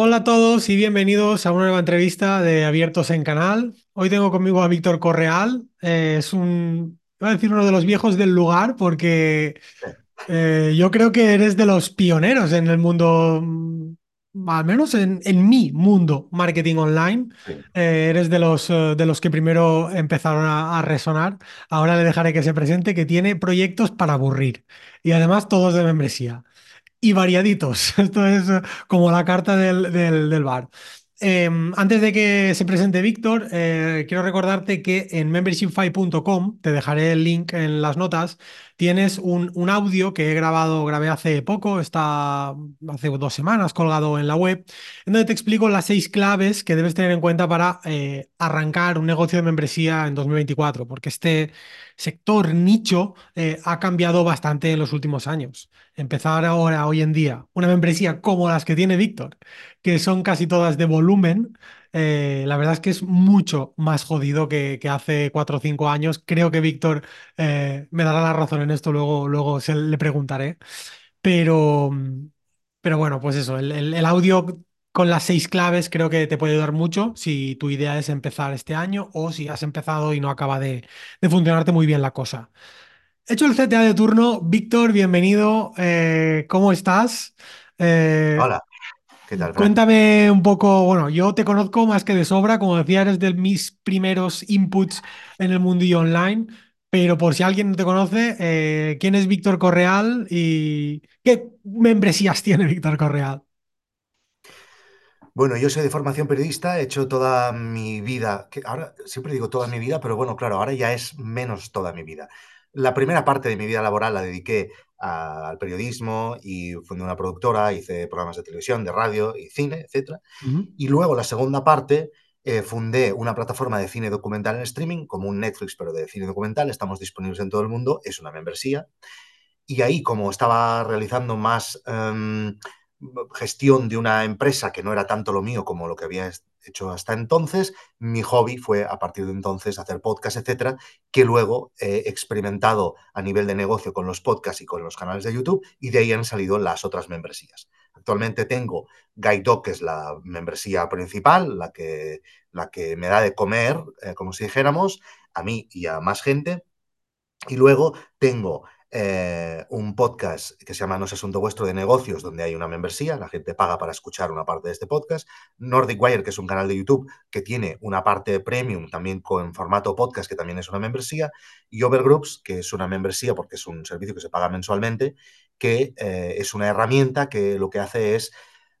Hola a todos y bienvenidos a una nueva entrevista de Abiertos en Canal. Hoy tengo conmigo a Víctor Correal. Eh, es un, voy a decir uno de los viejos del lugar porque eh, yo creo que eres de los pioneros en el mundo, mm, al menos en, en mi mundo marketing online. Eh, eres de los, de los que primero empezaron a, a resonar. Ahora le dejaré que se presente, que tiene proyectos para aburrir y además todos de membresía y variaditos. Esto es eh, como la carta del, del- bar. Eh, antes de que se presente Víctor, eh, quiero recordarte que en membershipfy.com, te dejaré el link en las notas, tienes un, un audio que he grabado, grabé hace poco, está hace dos semanas colgado en la web, en donde te explico las seis claves que debes tener en cuenta para eh, arrancar un negocio de membresía en 2024, porque este sector nicho ha cambiado bastante en los últimos años empezar ahora, hoy en día, una membresía como las que tiene Víctor, que son casi todas de volumen, eh, la verdad es que es mucho más jodido que, hace cuatro o cinco años. Creo que Víctor eh, me dará la razón en esto, luego, luego se le preguntaré. Pero, pero bueno, pues eso, el audio con las seis claves creo que te puede ayudar mucho si tu idea es empezar este año o si has empezado y no acaba de, de funcionarte muy bien la cosa. Hecho el CTA de turno, Víctor, bienvenido. Eh, ¿cómo estás? Eh, Hola, ¿qué tal, cuéntame un poco, bueno, yo te conozco más que de sobra, como decía, eres de mis primeros inputs en el mundillo online, pero por si alguien no te conoce, eh, ¿quién es Víctor Correal y qué membresías tiene Víctor Correal? Bueno, yo soy de formación periodista, he hecho toda mi vida, que ahora siempre digo toda mi vida, pero bueno, claro, ahora ya es menos toda mi vida. La primera parte de mi vida laboral la dediqué a- al periodismo y fundé una productora, hice programas de televisión, de radio y cine. Ujú. Y luego la segunda parte eh, fundé una plataforma de cine documental en streaming, como un Netflix, pero de cine documental. Estamos disponibles en todo el mundo, es una membresía. Y ahí, como estaba realizando más em, gestión de una empresa que no era tanto lo mío como lo que había hecho hasta entonces, mi hobby fue a partir de entonces hacer podcast, etcétera, que luego he experimentado a nivel de negocio con los podcasts y con los canales de YouTube, y de ahí han salido las otras membresías. Actualmente tengo Guide Dog, que es la membresía principal, la que, la que me da de comer, eh, como si dijéramos, a mí y a más gente. Y luego tengo eh, un podcast que se llama No es asunto vuestro de negocios, donde hay una membresía, la gente paga para escuchar una parte de este podcast. Nordic Wire, que es un canal de YouTube que tiene una parte premium también con formato podcast, que también es una membresía. Y Overgroups, que es una membresía porque es un servicio que se paga mensualmente, que eh, es una herramienta que lo que hace es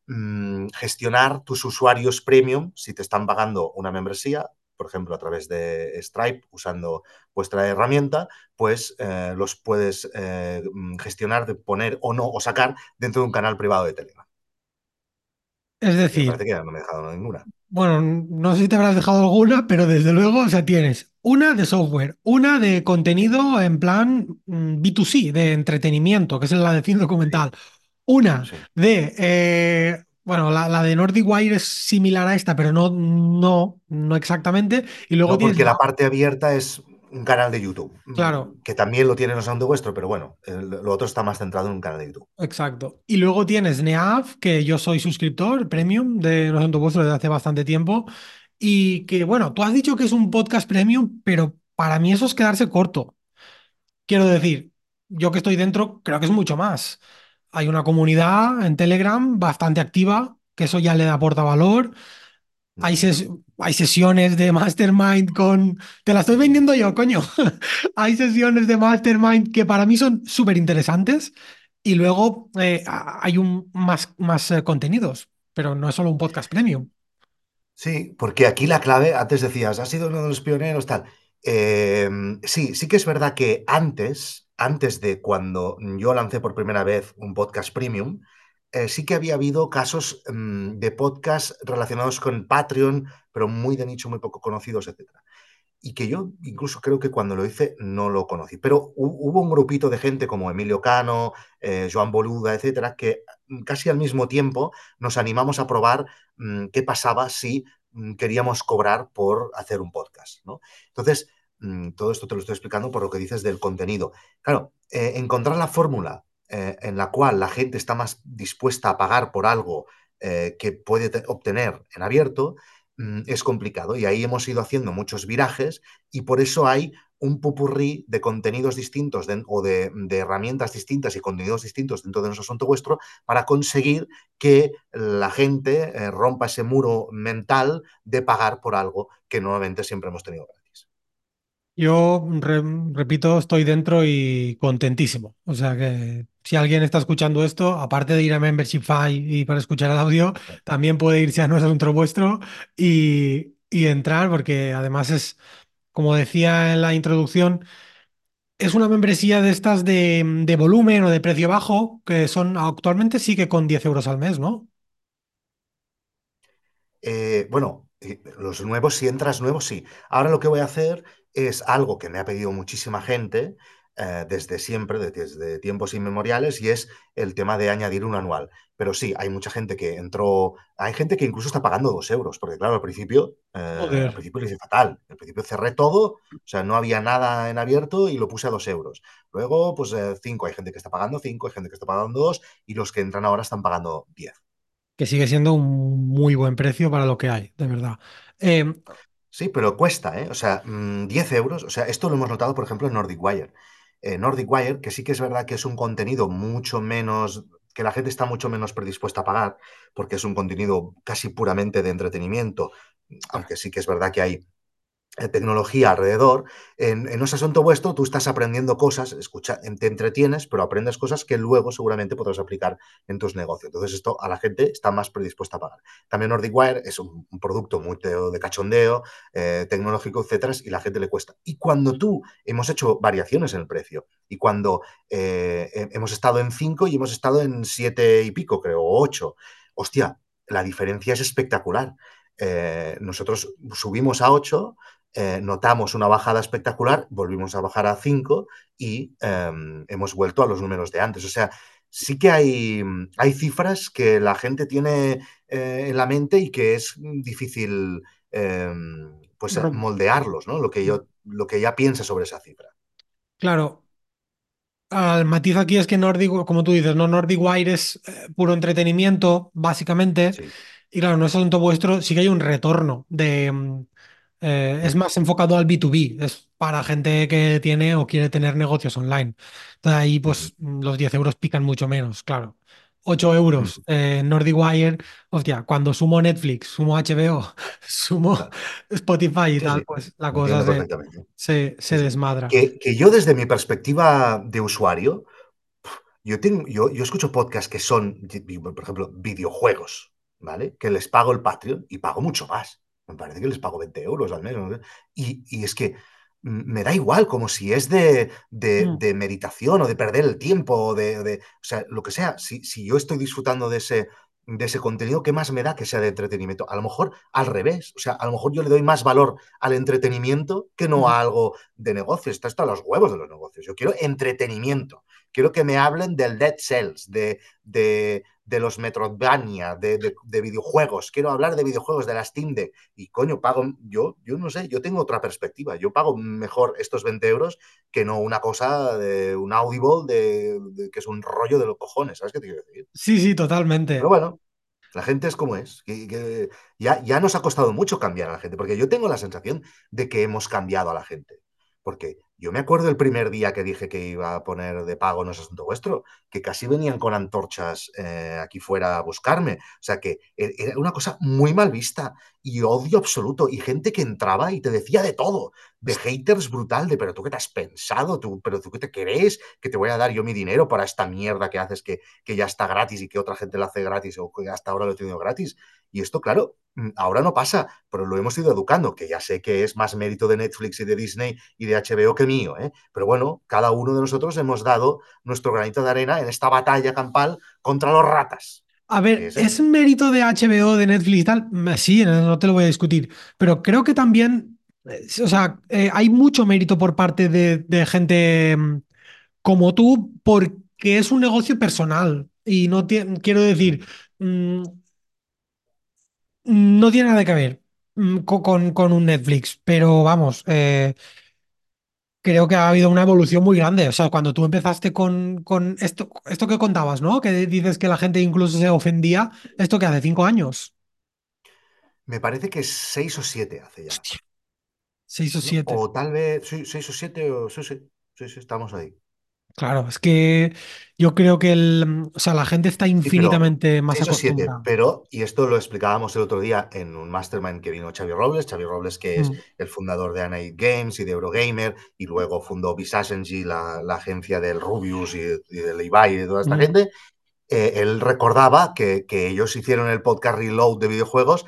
mm, gestionar tus usuarios premium si te están pagando una membresía, por ejemplo, a través de Stripe, usando vuestra herramienta, pues eh, los puedes eh, mm, gestionar de poner o no o sacar dentro de un canal privado de Telegram. Es me decir, parece que ya no me he dejado ninguna. Bueno, no sé si te habrás dejado alguna, pero desde luego, o sea, tienes una de software, una de contenido en plan mm, B2C, de entretenimiento, que es la de cine documental. Una sí. de, eh, bueno, la, la de Nordic Wire es similar a esta, pero no, no, no exactamente. Y luego No, porque la, la parte abierta es un canal de YouTube, claro, mm, que también lo tiene No Sound Vuestro, pero bueno, el- lo otro está más centrado en un canal de YouTube. exacto. Y luego tienes Neav, que yo soy suscriptor premium de No Santo Vuestro desde hace bastante tiempo. Y que, bueno, tú has dicho que es un podcast premium, pero para mí eso es quedarse corto. Quiero decir, yo que estoy dentro, creo que es mucho más. Hay una comunidad en Telegram bastante activa, que eso ya le aporta valor. Hay, Ujú. ses- hay sesiones de mastermind con... Te la estoy vendiendo yo, coño. Hay sesiones de mastermind que para mí son súper interesantes y luego eh, hay un, más, más eh, contenidos, pero no es solo un podcast premium. Sí, porque aquí la clave, antes decías, ha sido uno de los pioneros, tal. Eh, sí, sí que es verdad que antes, antes de cuando yo lancé por primera vez un podcast premium, eh, sí que había habido casos mm, de podcast relacionados con Patreon, pero muy de nicho, muy poco conocidos, etcétera y que yo incluso creo que cuando lo hice no lo conocí. Pero hu- hubo un grupito de gente como Emilio Cano, eh, Joan Boluda, etcétera, que mm, casi al mismo tiempo nos animamos a probar mm, qué pasaba si queríamos cobrar por hacer un podcast, ¿no? Entonces, todo esto te lo estoy explicando por lo que dices del contenido. Claro, eh, encontrar la fórmula eh, en la cual la gente está más dispuesta a pagar por algo eh, que puede obtener en abierto, mm, es complicado. Y ahí hemos ido haciendo muchos virajes y por eso hay un pupurrí de contenidos distintos o de, de, herramientas distintas y contenidos distintos dentro de nuestro asunto vuestro para conseguir que la gente rompa ese muro mental de pagar por algo que normalmente siempre hemos tenido. Yo, re, repito, estoy dentro y contentísimo. O sea que si alguien está escuchando esto, aparte de ir a Membershipify y para escuchar el audio, también puede irse a No es asunto vuestro y, y entrar, porque además es, como decía en la introducción, es una membresía de estas de, de volumen o de precio bajo, que son actualmente sí que con 10 euros al mes, ¿no? Eh, bueno, los nuevos, si entras nuevos, sí. Ahora lo que voy a hacer es algo que me ha pedido muchísima gente eh, desde siempre, desde tiempos inmemoriales, y es el tema de añadir un anual. Pero sí, hay mucha gente que entró, hay gente que incluso está pagando dos euros, porque claro, al principio, eh, al principio lo hice fatal. Al principio cerré todo, o sea, no había nada en abierto y lo puse a dos euros. Luego, pues eh, cinco, hay gente que está pagando cinco, hay gente que está pagando dos, y los que entran ahora están pagando diez que sigue siendo un muy buen precio para lo que hay, de verdad. Eh, sí, pero cuesta, ¿eh? O sea, 10 mm, euros, o sea, esto lo hemos notado, por ejemplo, en Nordic Wire. Eh, Nordic Wire, que sí que es verdad que es un contenido mucho menos, que la gente está mucho menos predispuesta a pagar, porque es un contenido casi puramente de entretenimiento, aunque sí que es verdad que hay tecnología alrededor, en, en, ese asunto vuestro tú estás aprendiendo cosas, escucha, te entretienes, pero aprendes cosas que luego seguramente podrás aplicar en tus negocios. Entonces esto a la gente está más predispuesta a pagar. También Nordic Wire es un, producto muy de, de cachondeo, eh, tecnológico, etcétera, y la gente le cuesta. Y cuando tú hemos hecho variaciones en el precio y cuando eh, hemos estado en 5 y hemos estado en 7 y pico, creo, o 8, hostia, la diferencia es espectacular. Eh, nosotros subimos a 8, eh, notamos una bajada espectacular, volvimos a bajar a 5 y eh, hemos vuelto a los números de antes. O sea, sí que hay, hay cifras que la gente tiene eh, en la mente y que es difícil em, pues, moldearlos, ¿no? Lo que, yo, lo que ya piensa sobre esa cifra. Claro. El matiz aquí es que Nordic, como tú dices, ¿no? Nordic Wire es eh, puro entretenimiento, básicamente. Sí. Y claro, no es asunto vuestro, sí que hay un retorno de, eh, es más enfocado al B2B, es para gente que tiene o quiere tener negocios online. Entonces ahí pues los 10 euros pican mucho menos, claro. 8 euros eh, Nordic Wire, hostia, cuando sumo Netflix, sumo HBO, sumo claro. Spotify y sí, tal, pues la cosa se, se, desmadra. Que, que, yo desde mi perspectiva de usuario, yo, tengo, yo, yo escucho podcasts que son, por ejemplo, videojuegos, ¿vale? Que les pago el Patreon y pago mucho más me parece que les pago 20 euros al mes. ¿no? Y, y, es que me da igual, como si es de, de, Mm. de meditación o de perder el tiempo, o de, de, o sea, lo que sea. Si, si yo estoy disfrutando de ese, de ese contenido, ¿qué más me da que sea de entretenimiento? A lo mejor al revés, o sea, a lo mejor yo le doy más valor al entretenimiento que no a algo de negocio. Está hasta los huevos de los negocios. Yo quiero entretenimiento. Quiero que me hablen del Dead Cells, de, de, de los Metroidvania, de, de, de, videojuegos. Quiero hablar de videojuegos, de la Steam Deck. Y coño, pago, yo, yo no sé, yo tengo otra perspectiva. Yo pago mejor estos 20 euros que no una cosa de un Audible de, de que es un rollo de los cojones. ¿Sabes qué te quiero decir? Sí, sí, totalmente. Pero bueno, la gente es como es. Que, que ya, ya, nos ha costado mucho cambiar a la gente, porque yo tengo la sensación de que hemos cambiado a la gente. Porque yo me acuerdo el primer día que dije que iba a poner de pago No es asunto vuestro, que casi venían con antorchas eh, aquí fuera a buscarme. O sea que e, era una cosa muy mal vista y odio absoluto. Y gente que entraba y te decía de todo, de haters brutal, de pero tú qué te has pensado, tú, pero tú qué te crees, que te voy a dar yo mi dinero para esta mierda que haces que, que ya está gratis y que otra gente lo hace gratis o que hasta ahora lo he tenido gratis. Y esto, claro, ahora no pasa, pero lo hemos ido educando, que ya sé que es más mérito de Netflix y de Disney y de HBO que mío, ¿eh? pero bueno, cada uno de nosotros hemos dado nuestro granito de arena en esta batalla campal contra los ratas. A ver, ¿es, ¿es mérito de HBO, de Netflix y tal? Sí, no te lo voy a discutir, pero creo que también, o sea, eh, hay mucho mérito por parte de, de gente mm, como tú, porque es un negocio personal y no quiero decir, mmm, no tiene nada que ver mm, con, con, con un Netflix, pero vamos, eh, creo que ha habido una evolución muy grande. O sea, cuando tú empezaste con, con esto, esto que contabas, ¿no? Que dices que la gente incluso se ofendía, esto que hace cinco años, Me parece que seis o siete hace ya. Hostia, seis o ¿no? siete. O tal vez, sí, seis o siete, o sí, sí, sí, sí, estamos ahí. Claro, es que yo creo que el, o sea, la gente está Sí, pero infinitamente más acostumbrada. pero, y esto lo explicábamos el otro día en un mastermind que vino Xavi Robles, Xavi Robles que es Mm, el fundador de Anite Games y de Eurogamer, y luego fundó Visagency, la, la agencia del Rubius y, y del Ibai y de toda esta mm, gente, eh, él recordaba que, que, ellos hicieron el podcast Reload de videojuegos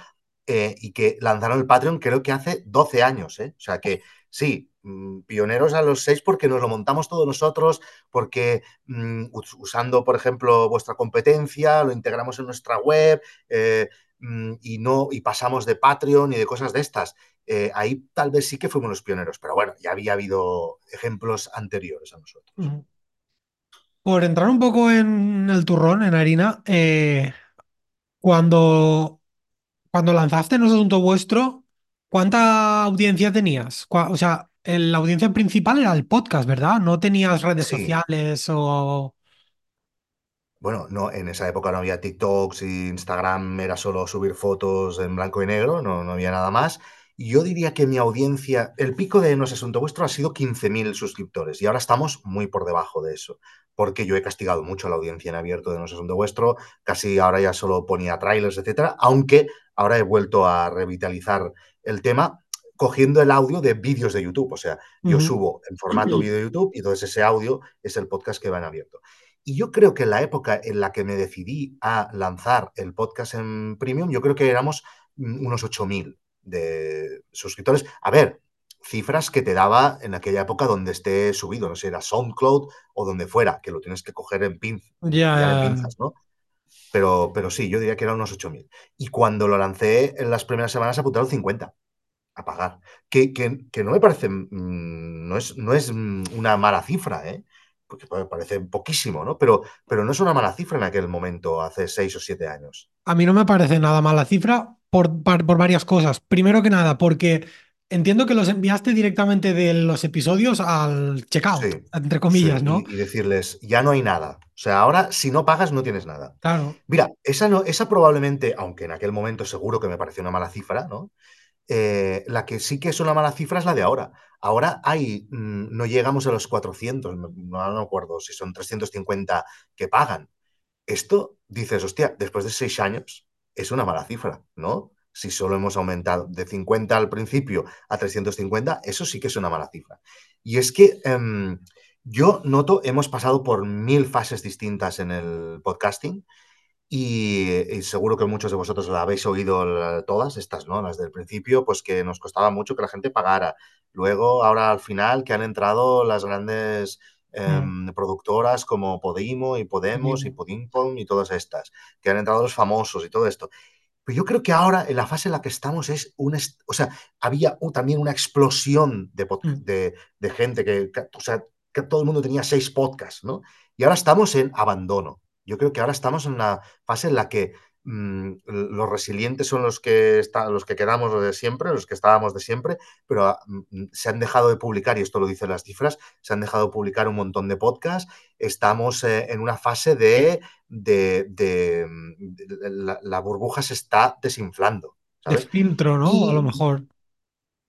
eh, y que lanzaron el Patreon creo que hace 12 años. ¿eh? O sea que sí, mmm, pioneros a los 6 porque nos lo montamos todos nosotros, porque mmm, usando, por ejemplo, vuestra competencia, lo integramos en nuestra web eh, mmm, y, no, y pasamos de Patreon y de cosas de estas. Eh, ahí tal vez sí que fuimos los pioneros, pero bueno, ya había habido ejemplos anteriores a nosotros. mm. Por entrar un poco en el turrón, en harina, eh, cuando, cuando lanzaste No es asunto vuestro, ¿cuánta audiencia tenías? O sea, el- la audiencia principal era el podcast, ¿verdad? No tenías redes Sí, sociales o... Bueno, no, en esa época no había TikToks Instagram era solo subir fotos en blanco y negro, no, no había nada más. Yo diría que mi audiencia, el pico de No es Asunto Vuestro ha sido 15.000 suscriptores y ahora estamos muy por debajo de eso, porque yo he castigado mucho a la audiencia en abierto de No es Asunto Vuestro, casi ahora ya solo ponía trailers, etcétera, aunque ahora he vuelto a revitalizar el tema cogiendo el audio de vídeos de YouTube, o sea, yo subo en formato vídeo de YouTube y entonces ese audio es el podcast que va en abierto. Y yo creo que en la época en la que me decidí a lanzar el podcast en Premium, yo creo que éramos mm, unos 8.000 de suscriptores. A ver, cifras que te daba en aquella época donde esté subido, no sé, era SoundCloud o donde fuera, que lo tienes que coger en ya. pinzas, ¿no? Pero, pero sí, yo diría que eran unos 8.000. Y cuando lo lancé en las primeras semanas apuntaron 50 a pagar. Que, que, que no me parece, mmm, no, es, no es mm, una mala cifra, ¿eh? Porque parece poquísimo, ¿no? Pero, pero no es una mala cifra en aquel momento, hace seis o siete años. A mí no me parece nada mala cifra por, por varias cosas. Primero que nada, porque entiendo que los enviaste directamente de los episodios al checkout, Sí, entre sí, comillas, ¿no? y, y decirles, ya no hay nada. O sea, ahora si no pagas no tienes nada. Claro. Mira, esa, no, esa probablemente, aunque en aquel momento seguro que me pareció una mala cifra, ¿no? Eh, la que sí que es una mala cifra es la de ahora. Ahora hay, mmm, no llegamos a los 400, no, no me acuerdo si son 350 que pagan. Esto dices, hostia, después de seis años es una mala cifra, ¿no? Si solo hemos aumentado de 50 al principio a 350, eso sí que es una mala cifra. Y es que eh, yo noto, hemos pasado por mil fases distintas en el podcasting y, y, seguro que muchos de vosotros la habéis oído todas estas, ¿no? Las del principio, pues que nos costaba mucho que la gente pagara. Luego, ahora al final, que han entrado las grandes eh, Mm, productoras como Podimo y Podemos y. Podimpon y todas estas, que han entrado los famosos y todo esto. Pero yo creo que ahora, en la fase en la que estamos, es un. O sea, había un, también una explosión de, Mm. de, de gente que, que, o sea, que todo el mundo tenía seis podcasts, ¿no? Y ahora estamos en abandono. Yo creo que ahora estamos en una fase en la que mmm, los resilientes son los que, está, los que quedamos de siempre, los que estábamos de siempre, pero mmm, se han dejado de publicar, y esto lo dicen las cifras, se han dejado de publicar un montón de podcasts. Estamos eh, en una fase de, de, de, de la, la, burbuja se está desinflando, De filtro, ¿no? A lo mejor.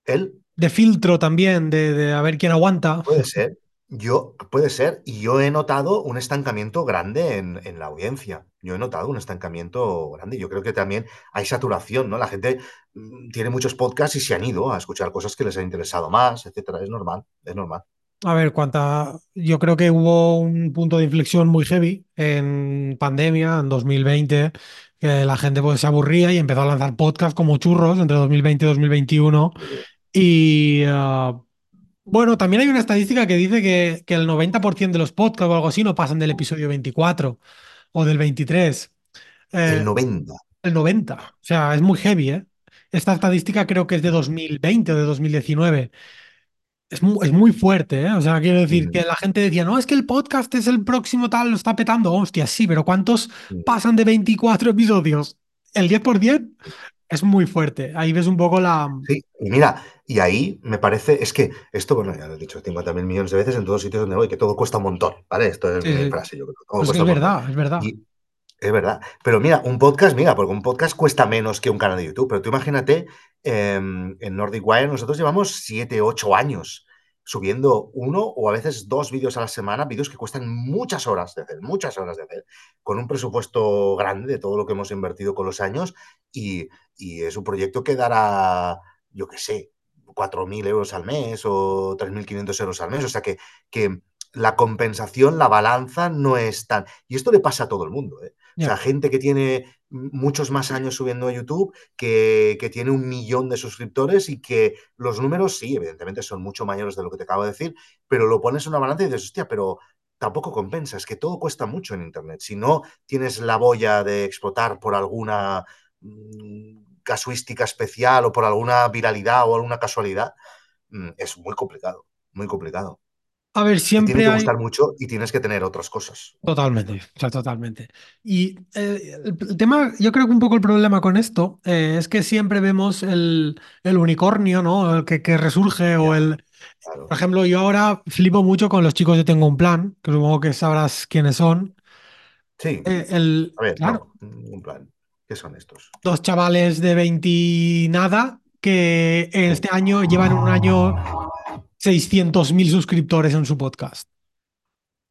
él De filtro también, de, de a ver quién aguanta. Puede ser. Yo, puede ser. Y yo he notado un estancamiento grande en, en, la audiencia. Yo he notado un estancamiento grande. Yo creo que también hay saturación, ¿no? La gente mmm, tiene muchos podcasts y se han ido a escuchar cosas que les han interesado más, etcétera. Es normal, es normal. A ver, cuánta. Yo creo que hubo un punto de inflexión muy heavy en pandemia, en 2020, que la gente pues, se aburría y empezó a lanzar podcasts como churros entre 2020 y 2021. Y uh, bueno, también hay una estadística que dice que, que el 90% de los podcasts o algo así no pasan del episodio 24 o del 23. El Eh, 90. el 90. O sea, es muy heavy, ¿eh? Esta estadística creo que es de 2020 o de 2019. Es muy, es muy fuerte, ¿eh? O sea, quiero decir que la gente decía, no, es que el podcast es el próximo tal, lo está petando. Hostia, sí, pero ¿cuántos pasan de 24 episodios? ¿El 10%? es muy fuerte. Ahí ves un poco la... Sí, y mira, y ahí me parece, es que esto, bueno, ya lo he dicho 50.000 millones de veces en todos los sitios donde voy, que todo cuesta un montón, ¿vale? Esto es Sí, mi frase, yo creo, todo Pues es que es verdad, es verdad. Y es verdad. Pero mira, un podcast, mira, porque un podcast cuesta menos que un canal de YouTube. Pero tú imagínate, eh, en Nordic Wire nosotros llevamos 7, 8 años subiendo uno o a veces dos vídeos a la semana, vídeos que cuestan muchas horas de hacer, muchas horas de hacer, con un presupuesto grande de todo lo que hemos invertido con los años y, y es un proyecto que dará, yo qué sé, 4.000 euros al mes o 3.500 euros al mes. O sea que, que la compensación, la balanza no es tan... Y esto le pasa a todo el mundo. ¿eh? O sea, gente que tiene muchos más años subiendo a YouTube, que, que, tiene un millón de suscriptores y que los números, sí, evidentemente son mucho mayores de lo que te acabo de decir, pero lo pones en una balanza y dices, hostia, pero tampoco compensa, es que todo cuesta mucho en Internet. Si no tienes la boya de explotar por alguna mmm, casuística especial o por alguna viralidad o alguna casualidad, mmm, es muy complicado, muy complicado. A ver, Te tiene siempre que hay... gustar mucho y tienes que tener otras cosas. Totalmente, o sea, totalmente. Y eh, el, tema, yo creo que un poco el problema con esto eh, es que siempre vemos el, el unicornio, ¿no? El que, que resurge o el... claro. Por ejemplo, yo ahora flipo mucho con los chicos de Tengo un Plan, que supongo que sabrás quiénes son. Sí, Eh, el, a ver, claro, no, un plan. ¿Qué son estos? dos chavales de 20 y nada que este año llevan un año 600.000 suscriptores en su podcast.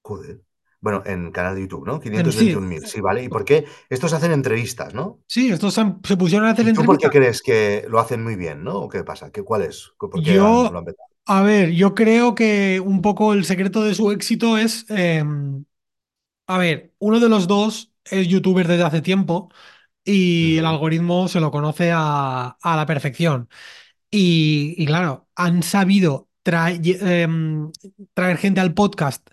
Joder. Bueno, en canal de YouTube, ¿no? En sí, 521.000, sí, ¿vale? ¿Y por qué? Estos hacen entrevistas, ¿no? sí, estos se, han- se pusieron a hacer ¿Y tú por qué crees que lo hacen muy bien, ¿no? ¿O qué pasa? ¿Qué, ¿Cuál es? ¿Por qué han- lo Yo, han a ver, yo creo que un poco el secreto de su éxito es, eh, a ver, uno de los dos es youtuber desde hace tiempo y el algoritmo se lo conoce a, a la perfección. Y, y claro, han sabido traer, em, traer gente al podcast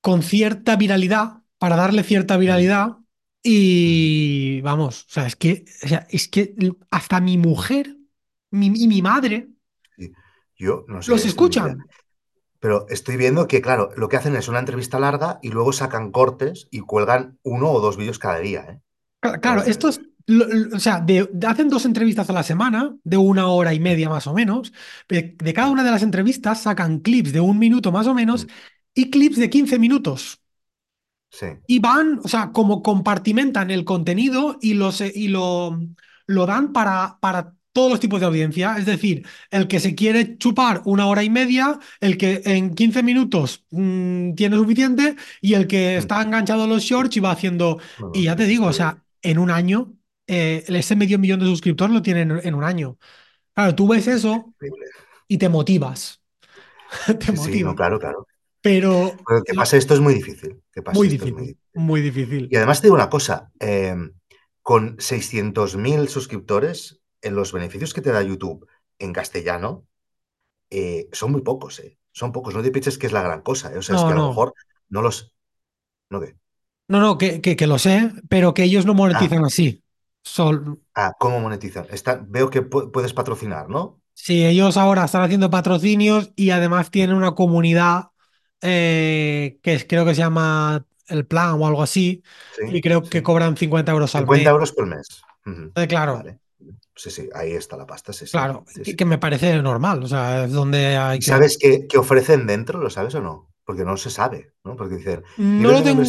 con cierta viralidad, para darle cierta viralidad. Y vamos, o sea, es que, o sea, es que hasta mi mujer mi- y mi madre Sí. Yo no los sé, escuchan. Pero estoy viendo que, claro, lo que hacen es una entrevista larga y luego sacan cortes y cuelgan uno o dos vídeos cada día, ¿eh? Cla- Claro, estos, o sea, de- hacen dos entrevistas a la semana, de una hora y media más o menos. De, de cada una de las entrevistas sacan clips de un minuto más o menos mm, y clips de 15 minutos. sí, Y van, o sea, como compartimentan el contenido y, los, y lo, lo dan para, para todos los tipos de audiencia. Es decir, el que se quiere chupar una hora y media, el que en 15 minutos mm, tiene suficiente y el que mm, está enganchado a los shorts y va haciendo... Y ya te digo, o sea, en un año, eh, ese medio millón de suscriptores lo tienen en, en un año. Claro, tú ves eso y te motivas, te Sí, sí, no, motivas. claro, claro. Pero Pero que pase esto es muy difícil. Que pase muy es muy difícil, difícil. Y difícil. además te digo una cosa, eh, con 600.000 suscriptores, en los beneficios que te da YouTube en castellano, eh, son muy pocos, ¿eh? Son pocos, no te pienses que es la gran cosa, ¿eh? O sea, es que a lo mejor no los... ¿No qué? No, no, que, que, que lo sé, pero que ellos no Ah, monetizan así. Sol- ah, ¿cómo monetizan? Está, veo que pu- puedes patrocinar, ¿no? sí, ellos ahora están haciendo patrocinios y además tienen una comunidad eh, que es- creo que se llama El Plan o algo así, y Sí, creo que cobran 50 euros al 50 mes. euros por mes. Eh, claro, Vale. Sí, sí, ahí está la pasta, sí, claro, sí, que, que me parece normal, o sea, es donde hay ¿Y que... sabes qué, qué ofrecen dentro? ¿Lo sabes o no? Porque no se sabe, ¿no? Porque dicen, No lo tengo,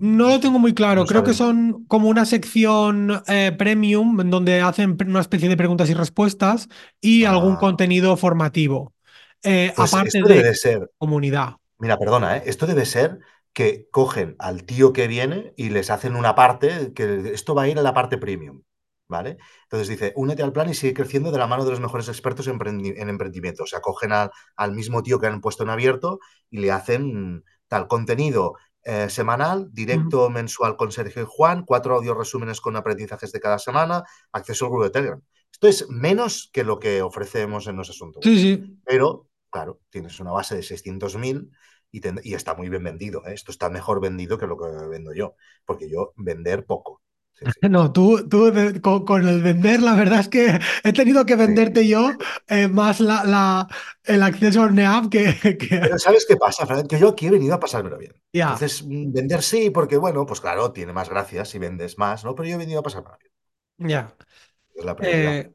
no lo tengo muy no claro, creo que son como una sección eh, premium en donde hacen una especie de preguntas y respuestas y algún Ah, contenido formativo, eh, pues aparte esto debe de de ser comunidad. Mira, perdona, ¿eh? Esto debe ser que cogen al tío que viene y les hacen una parte, que esto va a ir a la parte premium, ¿vale? Entonces dice, únete al plan y sigue creciendo de la mano de los mejores expertos en, emprendi- en emprendimiento. O sea, cogen al, al mismo tío que han puesto en abierto y le hacen tal contenido eh, semanal, directo mensual con Sergio y Juan, cuatro audio resúmenes con aprendizajes de cada semana, acceso al grupo de Telegram. Esto es menos que lo que ofrecemos en los asuntos Sí, sí. Pero, claro, tienes una base de 600.000 y, y está muy bien vendido. ¿eh? Esto está mejor vendido que lo que vendo yo, porque yo vender poco. Sí, sí. No, tú, tú con, con el vender, la verdad es que he tenido que venderte yo eh, más la, la- el acceso a NEAP que, que- Pero ¿sabes qué pasa, Fran? Que yo aquí he venido a pasármelo bien. Entonces, mm, vender sí, porque bueno, pues claro, tiene más gracia si vendes más, ¿no? Pero yo he venido a pasármelo bien. Ya. Es la prioridad. Eh,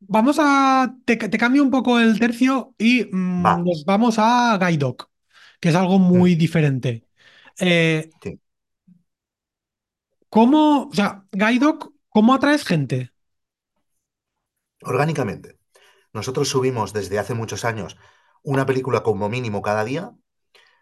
vamos a. Te, te cambio un poco el tercio y Va. mm, nos vamos a Guide Dog, que es algo Mm, muy diferente. Eh, sí. ¿Cómo, o sea, Guide Dog, ¿cómo atraes gente? Orgánicamente. Nosotros subimos desde hace muchos años una película como mínimo cada día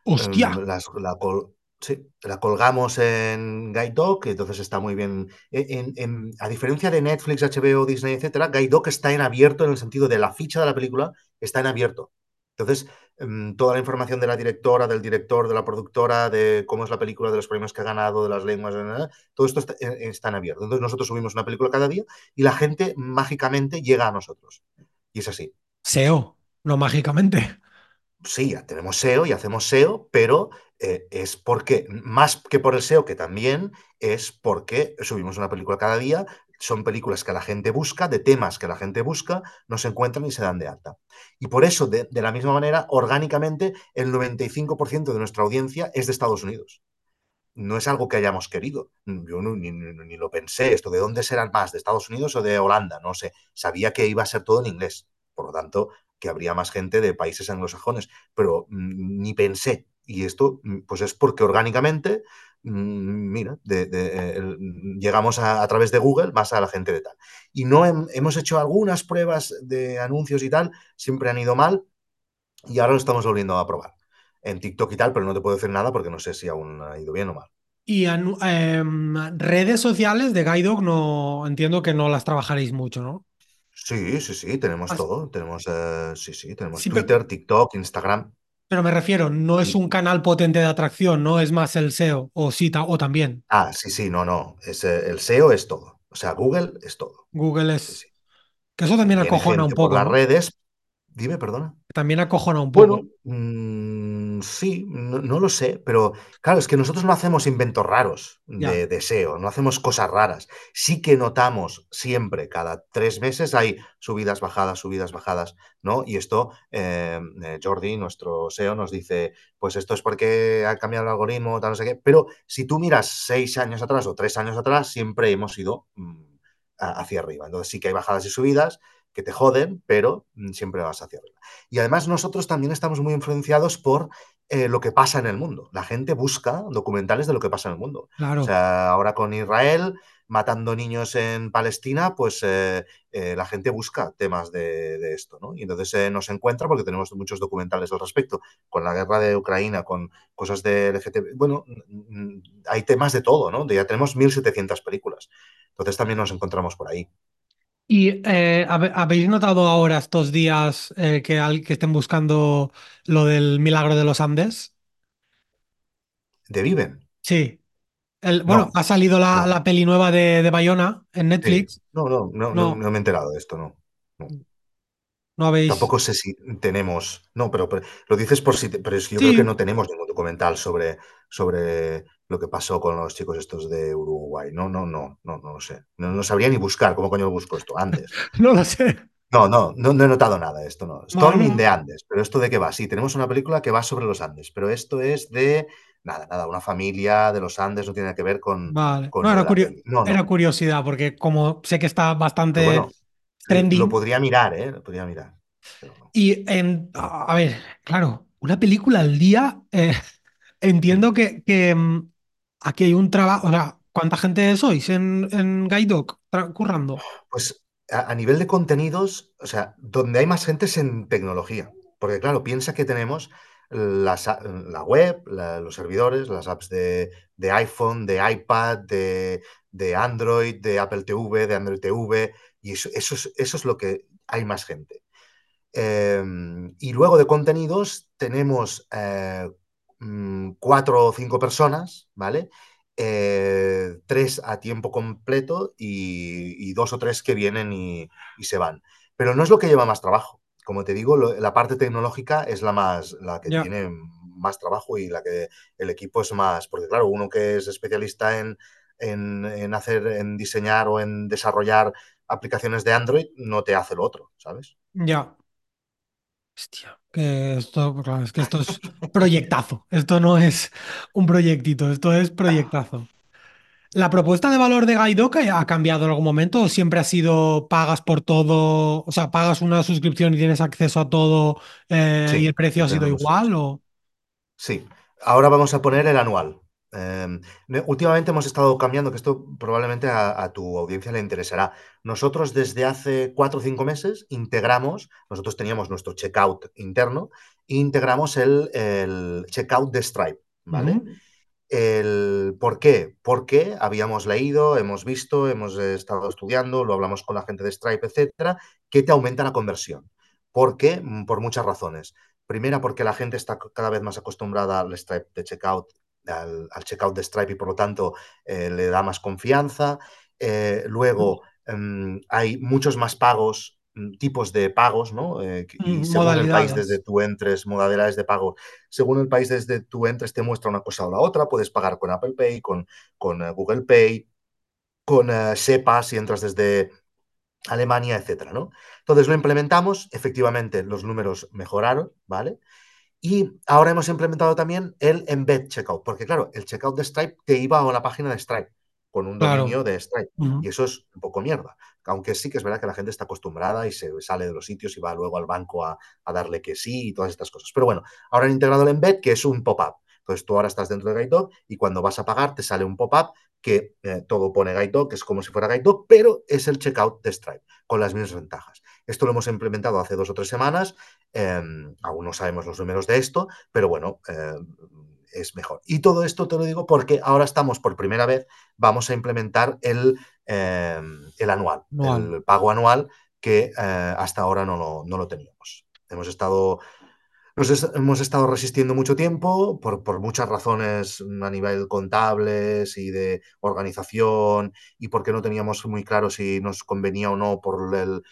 ¡Hostia! em, las- la, col- sí, la colgamos en Guide Dog, entonces está muy bien. E- en- en- a diferencia de Netflix, HBO, Disney, etcétera, Guide Dog está en abierto en el sentido de la ficha de la película está en abierto. Entonces, toda la información de la directora, del director, de la productora, de cómo es la película, de los premios que ha ganado, de las lenguas, todo esto está, eh, está en abierto. Entonces, nosotros subimos una película cada día y la gente mágicamente llega a nosotros. Y es así. SEO, no mágicamente. sí, ya tenemos SEO y hacemos SEO, pero eh, es porque, más que por el SEO, que también, es porque subimos una película cada día, son películas que la gente busca, de temas que la gente busca, no se encuentran y se dan de alta. Y por eso, de, de la misma manera, orgánicamente, el 95% de nuestra audiencia es de Estados Unidos no es algo que hayamos querido. Yo ni, ni, lo pensé. Esto de dónde serán más, de Estados Unidos o de Holanda, no sé. Sabía que iba a ser todo en inglés. Por lo tanto, que habría más gente de países anglosajones, pero mmm, ni pensé. Y esto, pues es porque orgánicamente, mira, de, de, eh, llegamos a, a, través de Google más a la gente de tal. Y no hem, hemos hecho algunas pruebas de anuncios y tal, siempre han ido mal y ahora lo estamos volviendo a probar en TikTok y tal, pero no te puedo decir nada porque no sé si aún ha ido bien o mal. Y eh, redes sociales de Guide Dog no entiendo que no las trabajaréis mucho, ¿no? Sí, sí, sí, tenemos todo. Tenemos, eh, sí, sí, tenemos Sí, pero, Twitter, TikTok, Instagram. Pero me refiero, no es un canal potente de atracción, no es más el SEO, o sí, ta- o también. ah, sí, sí, no, no. Es, eh, el SEO es todo. O sea, Google es todo. Google Sí, sí. es. Que eso también acojona un por poco, las redes. Dime, perdona. También acojona un poco. Bueno, mmm, sí, no, no, lo sé, pero claro, es que nosotros no hacemos inventos raros de, de, SEO, no hacemos cosas raras. Sí que notamos siempre, cada tres meses hay subidas, bajadas, subidas, bajadas, ¿no? Y esto, eh, Jordi, nuestro SEO, nos dice, pues esto es porque ha cambiado el algoritmo, tal, no sé qué, pero si tú miras seis años atrás o tres años atrás, siempre hemos ido mmm, hacia arriba. Entonces sí que hay bajadas y subidas, que te joden, pero siempre vas hacia arriba. Y además nosotros también estamos muy influenciados por eh, lo que pasa en el mundo. La gente busca documentales de lo que pasa en el mundo. claro. O sea, ahora con Israel matando niños en Palestina, pues eh, eh, la gente busca temas de, de esto, ¿no? Y entonces eh, nos encuentra porque tenemos muchos documentales al respecto, con la guerra de Ucrania, con cosas de LGTB. Bueno, hay temas de todo, ¿no? Ya tenemos 1.700 películas. Entonces también nos encontramos por ahí. ¿Y eh, habéis notado ahora estos días eh, que, al, que estén buscando lo del milagro de los Andes? ¿De Viven? Sí. El, bueno, No, ha salido la, no. la peli nueva de, de Bayona en Sí. Netflix. No, no, no, no, No, no me he enterado de esto, no. no. no habéis. Tampoco sé si tenemos. No, pero, pero lo dices por si. Te, pero es que yo creo que Sí, no tenemos ningún documental sobre, sobre lo que pasó con los chicos estos de Uruguay. No, no, no, no, no lo sé. No, no sabría ni buscar cómo coño lo busco esto antes. no lo sé. No, no, no, no he notado nada de esto, no. Storm in the Andes, pero ¿esto de qué va? Sí, tenemos una película que va sobre los Andes, pero esto es de. Nada, nada, una familia de los Andes no tiene nada que ver con, Vale. con No, lo era, curio-. No, curiosidad, porque como sé que está bastante bueno, lo trending. podría mirar, ¿eh? Lo podría mirar. Y en, a a ver, claro, una película al día, eh, entiendo que, que, mm, aquí hay un trabajo. O sea, ¿cuánta gente sois en, en Guide Dog tra- currando? Pues a, nivel de contenidos, o sea, donde hay más gente es en tecnología. Porque claro, piensa que tenemos la web, los servidores, las apps de, iPhone, de iPad, de, Android, de Apple TV, de Android TV, y eso, es, eso es lo que hay más gente. Eh, y luego de contenidos tenemos eh, mm, cuatro o cinco personas, ¿vale? Eh, tres a tiempo completo y, y, dos o tres que vienen y, y, se van. Pero no es lo que lleva más trabajo. Como te digo, lo, la parte tecnológica es la más, la que tiene más trabajo y la que el equipo es más, porque claro, uno que es especialista en, en, en hacer, en diseñar o en desarrollar aplicaciones de Android, no te hace lo otro, ¿sabes? Ya. Hostia, que esto, claro, es que esto es proyectazo. Esto no es un proyectito, esto es proyectazo. ¿La propuesta de valor de Gaidoc ha cambiado en algún momento o siempre ha sido pagas por todo? O sea, pagas una suscripción y tienes acceso a todo eh, y el precio ha sido tenemos. igual o... Sí, ahora vamos a poner el anual. Eh, ne- últimamente hemos estado cambiando, que esto probablemente a, a tu audiencia le interesará. Nosotros desde hace cuatro o cinco meses integramos, nosotros teníamos nuestro checkout interno, integramos el, el checkout de Stripe, ¿vale? El, ¿por qué? Porque habíamos leído, hemos visto, hemos estado estudiando, lo hablamos con la gente de Stripe, etcétera, que te aumenta la conversión. ¿Por qué? Mm, Por muchas razones. Primera, porque la gente está cada vez más acostumbrada al Stripe de checkout, al, al checkout de Stripe y por lo tanto eh, le da más confianza. Eh, luego, em, hay muchos más pagos, mm, tipos de pagos, ¿no? Eh, y según el país desde tú entres, modalidades de pago según el país desde tú entres, te muestra una cosa o la otra. Puedes pagar con Apple Pay, con, con uh, Google Pay, con uh, SEPA si entras desde Alemania, etcétera, ¿no? Entonces lo implementamos, efectivamente los números mejoraron, ¿vale? Y ahora hemos implementado también el embed checkout, porque claro, el checkout de Stripe te iba a una página de Stripe con un Claro. dominio de Stripe. Y eso es un poco mierda. Aunque sí que es verdad que la gente está acostumbrada y se sale de los sitios y va luego al banco a, a darle que sí y todas estas cosas. Pero bueno, ahora han integrado el embed, que es un pop-up. Entonces tú ahora estás dentro de GuideDog y cuando vas a pagar te sale un pop-up que eh, todo pone GuideDog, que es como si fuera GuideDog, pero es el checkout de Stripe, con las mismas ventajas. Esto lo hemos implementado hace dos o tres semanas. Eh, aún no sabemos los números de esto, pero bueno, eh, es mejor. Y todo esto te lo digo porque ahora estamos por primera vez, vamos a implementar el, eh, el anual, Anual. el pago anual que eh, hasta ahora no lo, no lo teníamos. Hemos estado nos es, hemos estado resistiendo mucho tiempo por, muchas razones a nivel contables y de organización y porque no teníamos muy claro si nos convenía o no por el,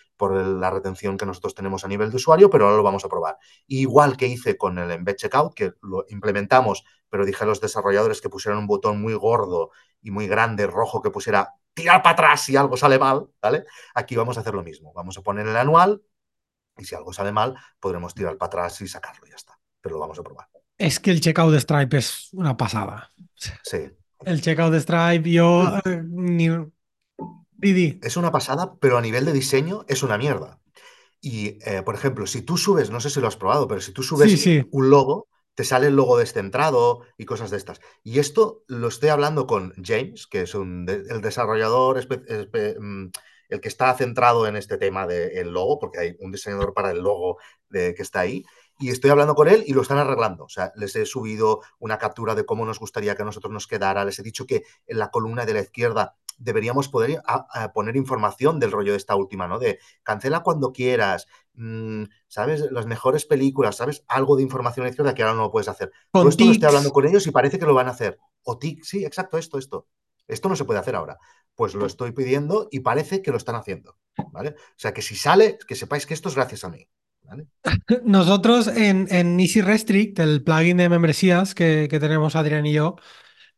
la retención que nosotros tenemos a nivel de usuario, pero ahora lo vamos a probar. Igual que hice con el embed checkout, que lo implementamos, pero dije a los desarrolladores que pusieran un botón muy gordo y muy grande, rojo, que pusiera tirar para atrás si algo sale mal, ¿vale? Aquí vamos a hacer lo mismo. Vamos a poner el anual y si algo sale mal, podremos tirar para atrás y sacarlo y ya está. Pero lo vamos a probar. Es que el checkout de Stripe es una pasada. Sí. El checkout de Stripe, yo... ni... Didi. Es una pasada, pero a nivel de diseño es una mierda. Y, eh, por ejemplo, si tú subes, no sé si lo has probado, pero si tú subes sí. un logo, te sale el logo descentrado y cosas de estas. Y esto lo estoy hablando con James, que es un de, el desarrollador, mm, el que está centrado en este tema del logo, porque hay un diseñador para el logo de, que está ahí. Y estoy hablando con él y lo están arreglando. O sea, les he subido una captura de cómo nos gustaría que a nosotros nos quedara. Les he dicho que en la columna de la izquierda deberíamos poder a, a poner información del rollo de esta última, ¿no? De cancela cuando quieras, mmm, ¿sabes? Las mejores películas, ¿sabes? Algo de información a la izquierda que ahora no lo puedes hacer. Con Todo esto lo estoy hablando con ellos y parece que lo van a hacer. O tic, sí, exacto, esto, esto. Esto no se puede hacer ahora. Pues lo estoy pidiendo y parece que lo están haciendo, ¿vale? O sea, que si sale, que sepáis que esto es gracias a mí, ¿vale? Nosotros en, en Easy Restrict, el plugin de membresías que, que tenemos Adrián y yo,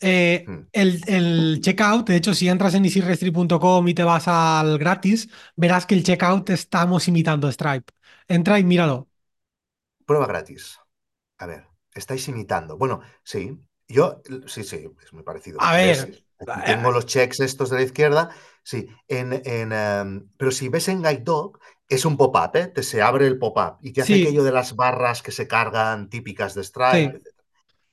eh, Hmm. el, el, checkout, de hecho, si entras en easyrestrict.com y te vas al gratis, verás que el checkout estamos imitando Stripe. Entra y míralo. Prueba gratis. A ver, estáis imitando. Bueno, sí, yo, sí, sí, es muy parecido. A ver. Tengo los checks estos de la izquierda. Sí, en, en, um, pero si ves en Guide Dog, es un pop-up, ¿eh? Te se abre el pop-up y te hace Sí, aquello de las barras que se cargan típicas de Stripe, sí. etc.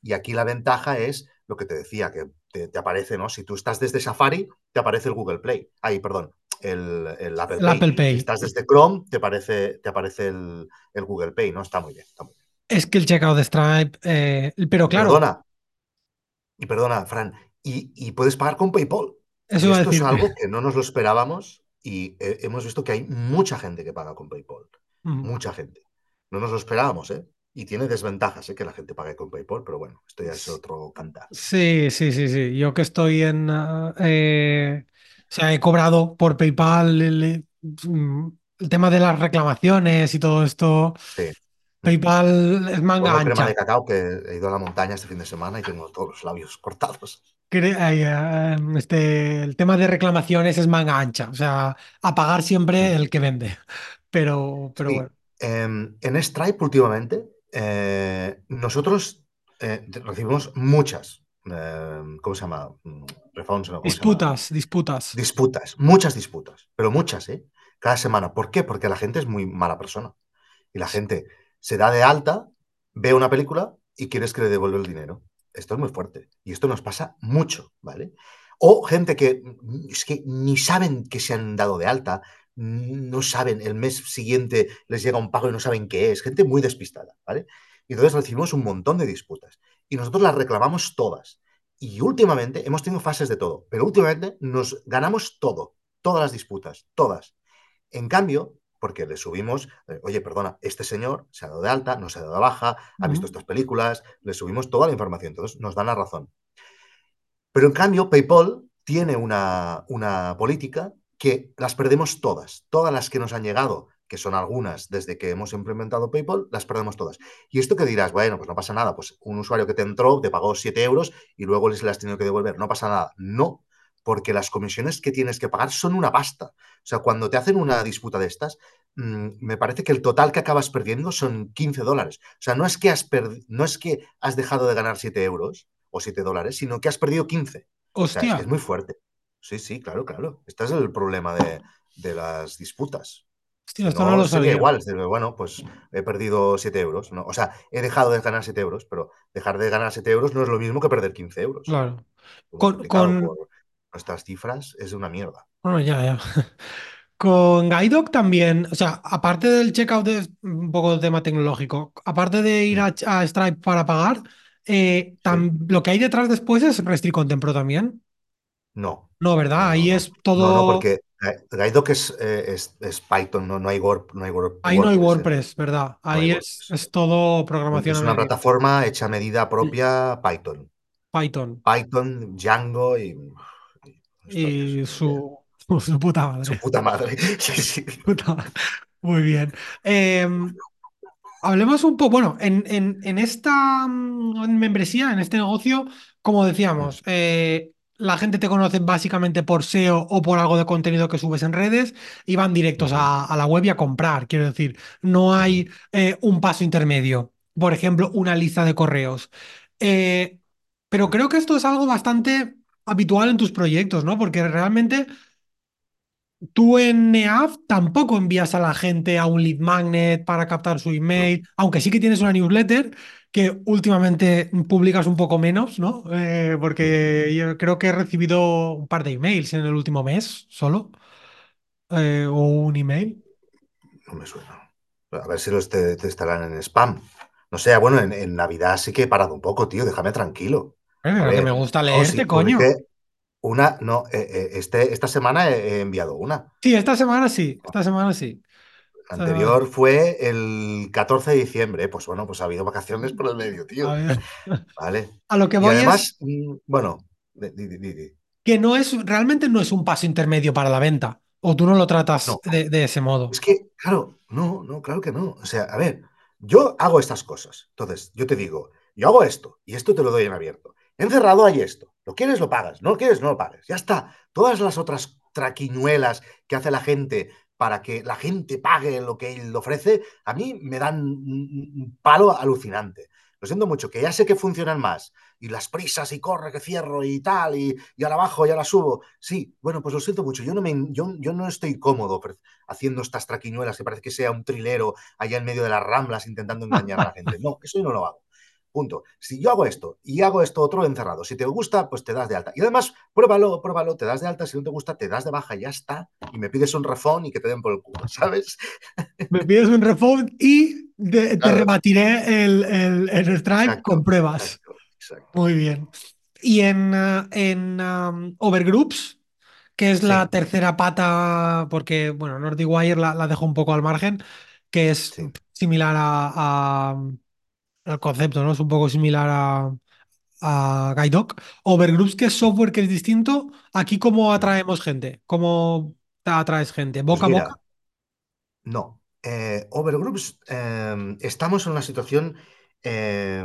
Y aquí la ventaja es lo que te decía, que te, te, aparece, ¿no? Si tú estás desde Safari, te aparece el Google Play. Ahí, perdón, el, el Apple El Pay. Apple Pay. Si estás desde Chrome, te aparece, te aparece el, el Google Pay, ¿no? Está muy bien, está muy bien. Es que el checkout de Stripe, eh, pero claro. perdona, y perdona, Fran, y, y, puedes pagar con PayPal. Eso esto es algo que no nos lo esperábamos y eh, hemos visto que hay mucha gente que paga con PayPal. Mucha gente. No nos lo esperábamos, ¿eh? Y tiene desventajas, ¿eh? Que la gente pague con PayPal, pero bueno, esto ya es otro cantar. Sí, sí, sí, sí. Yo que estoy en... Uh, eh, o sea, he cobrado por PayPal el, el, tema de las reclamaciones y todo esto. Sí. PayPal es manga Pongo ancha. crema de cacao que he ido a la montaña este fin de semana y tengo todos los labios cortados. Este, el tema de reclamaciones es manga ancha, o sea, a pagar siempre Mm. el que vende. Pero, pero Sí, bueno. eh, en Stripe últimamente eh, nosotros eh, recibimos muchas, eh, ¿cómo se llama? Mm, Refunds, ¿no? ¿cómo se llama? Disputas, disputas. Disputas, muchas disputas, pero muchas, ¿eh? Cada semana. ¿Por qué? Porque la gente es muy mala persona. Y la gente se da de alta, ve una película y quieres que le devuelva el dinero. Esto es muy fuerte. Y esto nos pasa mucho, ¿vale? O gente que mm, es que ni saben que se han dado de alta, no saben, el mes siguiente les llega un pago y no saben qué es. Gente muy despistada, ¿vale? Y entonces recibimos un montón de disputas. Y nosotros las reclamamos todas. Y últimamente hemos tenido fases de todo, pero últimamente nos ganamos todo, todas las disputas, todas. En cambio, porque le subimos, eh, oye, perdona, este señor se ha dado de alta, no se ha dado de baja, ha visto estas películas, le subimos toda la información, entonces nos dan la razón. Pero en cambio, PayPal tiene una, una política que las perdemos todas, todas las que nos han llegado, que son algunas desde que hemos implementado PayPal, las perdemos todas. Y esto que dirás, bueno, pues no pasa nada, pues un usuario que te entró, te pagó 7 euros y luego les las has tenido que devolver, no pasa nada. No, porque las comisiones que tienes que pagar son una pasta. O sea, cuando te hacen una disputa de estas, mmm, me parece que el total que acabas perdiendo son 15 dólares. O sea, no es que has, no es que has dejado de ganar 7 euros o 7 dólares, sino que has perdido 15. Hostia. O sea, es, que es muy fuerte. Sí, sí, claro, claro. Este es el problema de, de las disputas. Hostia, esto no, no lo sabía. igual, bueno, pues he perdido 7 euros. ¿no? O sea, he dejado de ganar 7 euros, pero dejar de ganar 7 euros no es lo mismo que perder 15 euros. Claro. Con, con... Por nuestras cifras es una mierda. Bueno, ya, ya. Con Guidoc también, o sea, aparte del checkout, de, un poco de tema tecnológico, aparte de ir a, a Stripe para pagar, eh, tam, sí. lo que hay detrás después es Restrict Contemplo también. No. No, ¿verdad? No, Ahí no. es todo. No, no, porque Guidoc es, eh, es, es, Python, no, no hay, Word, no hay Word, Ahí no hay WordPress, ¿verdad? No Ahí es, es, todo programación. Es una plataforma hecha a medida propia Python. Python. Python, Django y. Y, su, puta madre. Su puta madre. sí, sí. Puta madre. Muy bien. Eh, hablemos un poco, bueno, en, en, en esta mm, membresía, en este negocio, como decíamos, eh, la gente te conoce básicamente por SEO o por algo de contenido que subes en redes y van directos a, a la web y a comprar. Quiero decir, no hay eh, un paso intermedio. Por ejemplo, una lista de correos. Eh, pero creo que esto es algo bastante habitual en tus proyectos, ¿no? Porque realmente tú en NEAF tampoco envías a la gente a un lead magnet para captar su email, aunque sí que tienes una newsletter que últimamente publicas un poco menos, ¿no? Eh, porque yo creo que he recibido un par de emails en el último mes solo. Eh, o un email. No me suena. A ver si los te, te estarán en spam. No sé, bueno, en, en, Navidad sí que he parado un poco, tío, déjame tranquilo. Eh, ver, que me gusta leerte, oh, sí, coño. Una, no, eh, este, esta semana he, enviado una. Sí, esta semana sí, esta semana sí. La anterior fue el 14 de diciembre. Pues bueno, pues ha habido vacaciones por el medio, tío. A ver. Vale. A lo que voy y además, es... mm, bueno, di, di, di, que no es, realmente no es un paso intermedio para la venta. O tú no lo tratas no. de, de, ese modo. Es que, claro, no, no, claro que no. O sea, a ver, yo hago estas cosas. Entonces, yo te digo, yo hago esto y esto te lo doy en abierto. Encerrado hay esto. Lo quieres, lo pagas. No lo quieres, no lo pagues. Ya está. Todas las otras traquiñuelas que hace la gente para que la gente pague lo que él ofrece, a mí me dan un palo alucinante. Lo siento mucho, que ya sé que funcionan más. Y las prisas y corre que cierro y tal, y, y ahora bajo y ahora subo. Sí, bueno, pues lo siento mucho. Yo no, me, yo, yo no estoy cómodo haciendo estas traquiñuelas que parece que sea un trilero allá en medio de las ramblas intentando engañar a la gente. No, eso yo no lo hago. Punto. Si yo hago esto y hago esto otro encerrado, si te gusta, pues te das de alta. Y además, pruébalo, pruébalo, te das de alta, si no te gusta, te das de baja, ya está. Y me pides un refund y que te den por el culo, ¿sabes? Me pides un refund y de, claro. te rebatiré el, el, el exacto, con pruebas. Exacto, exacto. Muy bien. Y en, uh, en um, Overgroups, que es sí. la tercera pata, porque, bueno, NordiWire la, la dejo un poco al margen, que es sí. similar a, a el concepto, ¿no? Es un poco similar a, a Guidoc. Overgroups, que es software que es distinto. Aquí, ¿cómo atraemos gente? ¿Cómo atraes gente? ¿Boca pues a boca? No. Eh, Overgroups, eh, estamos en una situación eh,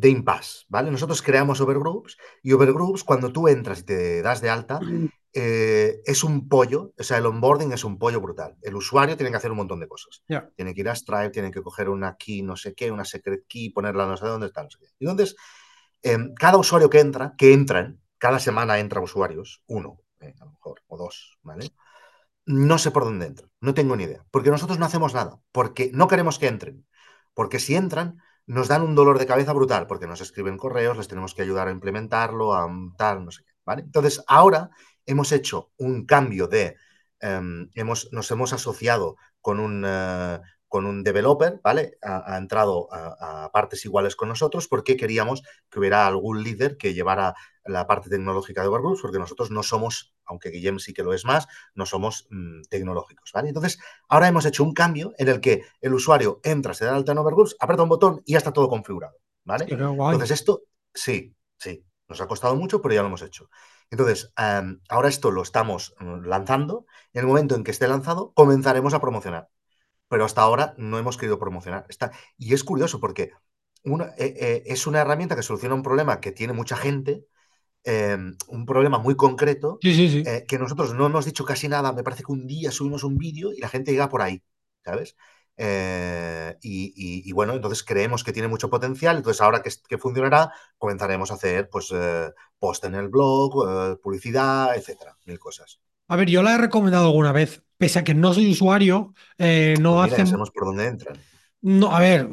de impasse, ¿vale? Nosotros creamos Overgroups y Overgroups, cuando tú entras y te das de alta, eh, es un pollo, o sea, el onboarding es un pollo brutal. El usuario tiene que hacer un montón de cosas. Yeah. Tiene que ir a Stripe, tiene que coger una key, no sé qué, una secret key, ponerla no sé dónde está, no sé qué. Y entonces, eh, cada usuario que entra, que entran, cada semana entra usuarios, uno, eh, a lo mejor, o dos, ¿vale? No sé por dónde entran, no tengo ni idea, porque nosotros no hacemos nada, porque no queremos que entren, porque si entran nos dan un dolor de cabeza brutal, porque nos escriben correos, les tenemos que ayudar a implementarlo, a tal, no sé qué, ¿vale? Entonces, ahora hemos hecho un cambio de, eh, hemos, nos hemos asociado con un, uh, con un developer, ¿vale? Ha, ha entrado a, a, partes iguales con nosotros porque queríamos que hubiera algún líder que llevara la parte tecnológica de Overgroups, porque nosotros no somos, aunque Guillem sí que lo es más, no somos mmm, tecnológicos, ¿vale? Entonces, ahora hemos hecho un cambio en el que el usuario entra, se da alta en Overgroups, aprieta un botón y ya está todo configurado, ¿vale? Entonces, esto, sí, sí, nos ha costado mucho, pero ya lo hemos hecho. Entonces, um, ahora esto lo estamos lanzando. En el momento en que esté lanzado, comenzaremos a promocionar pero hasta ahora no hemos querido promocionar. Está, y es curioso porque una, eh, eh, es una herramienta que soluciona un problema que tiene mucha gente, eh, un problema muy concreto, sí, sí, sí. que nosotros no hemos dicho casi nada. Me parece que un día subimos un vídeo y la gente llega por ahí, ¿sabes? Eh, y, y, y, bueno, entonces creemos que tiene mucho potencial, entonces ahora que, que funcionará, comenzaremos a hacer pues eh, post en el blog, eh, publicidad, etcétera, mil cosas. A ver, yo la he recomendado alguna vez, pese a que no soy usuario, eh, no pues mira, hace... Ya sabemos por dónde entran. No, a ver,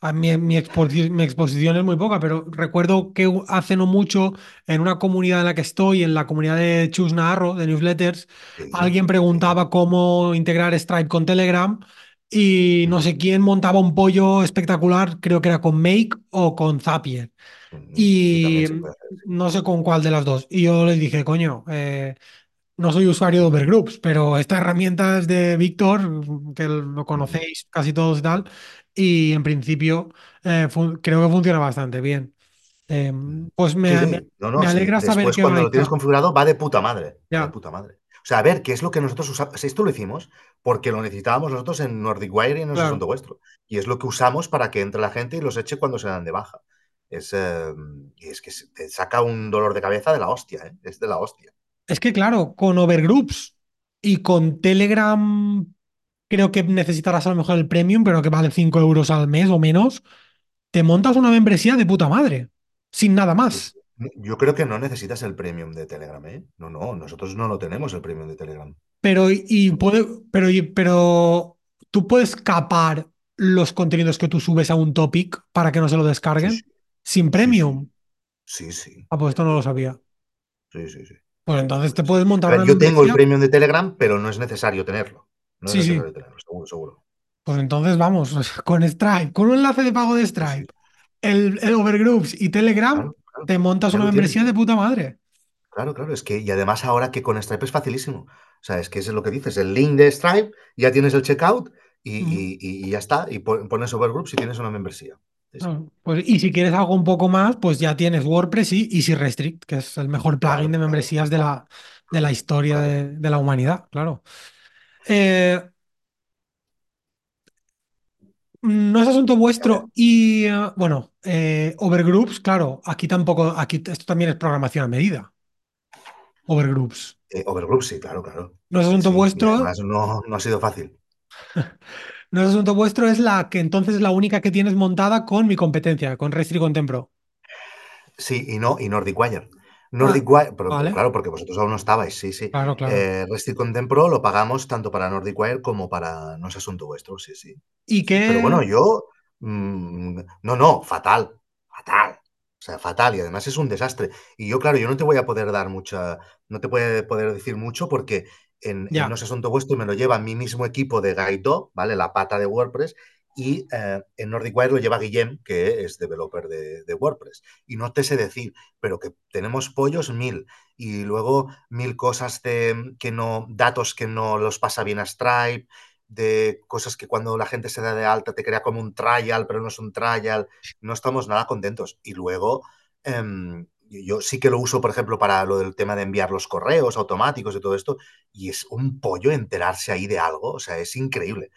a mi, mi, exposi mi, exposición es muy poca, pero recuerdo que hace no mucho, en una comunidad en la que estoy, en la comunidad de Chus Naharro, de newsletters, alguien preguntaba cómo integrar Stripe con Telegram y no sé quién montaba un pollo espectacular, creo que era con Make o con Zapier. Y no sé con cuál de las dos. Y yo les dije, coño, eh, no soy usuario de Overgroups, pero esta herramienta es de Víctor, que lo conocéis casi todos y tal, y en principio eh, creo que funciona bastante bien. Eh, pues Sí, me, me, sí, no, me no, sí. alegra saber Después, que cuando lo tienes configurado, va de puta madre. Va de Ya, puta madre. O sea, a ver, ¿qué es lo que nosotros usamos? Esto lo hicimos porque lo necesitábamos nosotros en Nordic Wire y en es claro. asunto vuestro. Y es lo que usamos para que entre la gente y los eche cuando se dan de baja. Es, eh, es que te saca un dolor de cabeza de la hostia, ¿eh? Es de la hostia. Es que claro, con Overgroups y con Telegram creo que necesitarás a lo mejor el premium, pero que vale 5 euros al mes o menos, te montas una membresía de puta madre, sin nada Pues más. yo creo que no necesitas el premium de Telegram, ¿eh? No, no, nosotros no lo tenemos el premium de Telegram. Pero, y puede, pero, y- pero tú puedes capar los contenidos que tú subes a un topic para que no se lo descarguen sí, sin premium. sí, sí, Ah, pues esto no lo sabía. sí, sí, sí. Pues entonces te Sí. puedes montar ver, una yo tengo el premium de Telegram, pero no es necesario tenerlo. No es Sí, sí. necesario tenerlo, seguro, seguro. Pues entonces vamos, con Stripe, con un enlace de pago de Sí, sí. Stripe, el, el Overgroups y Telegram, Claro, claro. te montas una membresía tienes. de puta madre. Claro, claro, es que, y además ahora que con Stripe es facilísimo. O sea, es que eso es lo que dices, el link de Stripe, ya tienes el checkout y, y- y ya está. Y pon- pones Overgroups y tienes una membresía. Claro. Pues, y si quieres algo un poco más, pues ya tienes WordPress y Easy Restrict, que es el mejor plugin de membresías de la, de la historia de, de la humanidad, claro. Eh, no es asunto vuestro y, eh, bueno, eh, Overgroups, claro, aquí tampoco, aquí esto también es programación a medida. Overgroups. Eh, Overgroups, sí, claro, claro. No es asunto sí. Vuestro, además no, no ha sido fácil. no es asunto vuestro, es la que entonces es la única que tienes montada con mi competencia, con Restri Contempro. Sí, y no, y Nordic Wire. Ah, Nordic Wire, pero, pero vale, claro, porque vosotros aún no estabais, sí, sí. claro, claro. Eh, Resti Content Pro lo pagamos tanto para Nordic Wire como para No es asunto vuestro, sí, sí. ¿Y Sí, pero bueno, qué? yo. mm, no, no, fatal. Fatal. O sea, fatal. Y además es un desastre. Y yo, claro, yo no te voy a poder dar mucha. No te voy a poder decir mucho porque en. No es asunto vuestro me lo lleva mi mismo equipo de Gaito, ¿vale? La pata de WordPress. Y eh, en Nordic Wire lo lleva Guillem, que es developer de, de WordPress. Y no te sé decir, pero que tenemos pollos mil. Y luego mil cosas de que no, datos que no los pasa bien a Stripe, de cosas que cuando la gente se da de alta te crea como un trial, pero no es un trial, no estamos nada contentos. Y luego, em, yo sí que lo uso, por ejemplo, para lo del tema de enviar los correos automáticos y todo esto, y es un pollo enterarse ahí de algo, o sea, es increíble.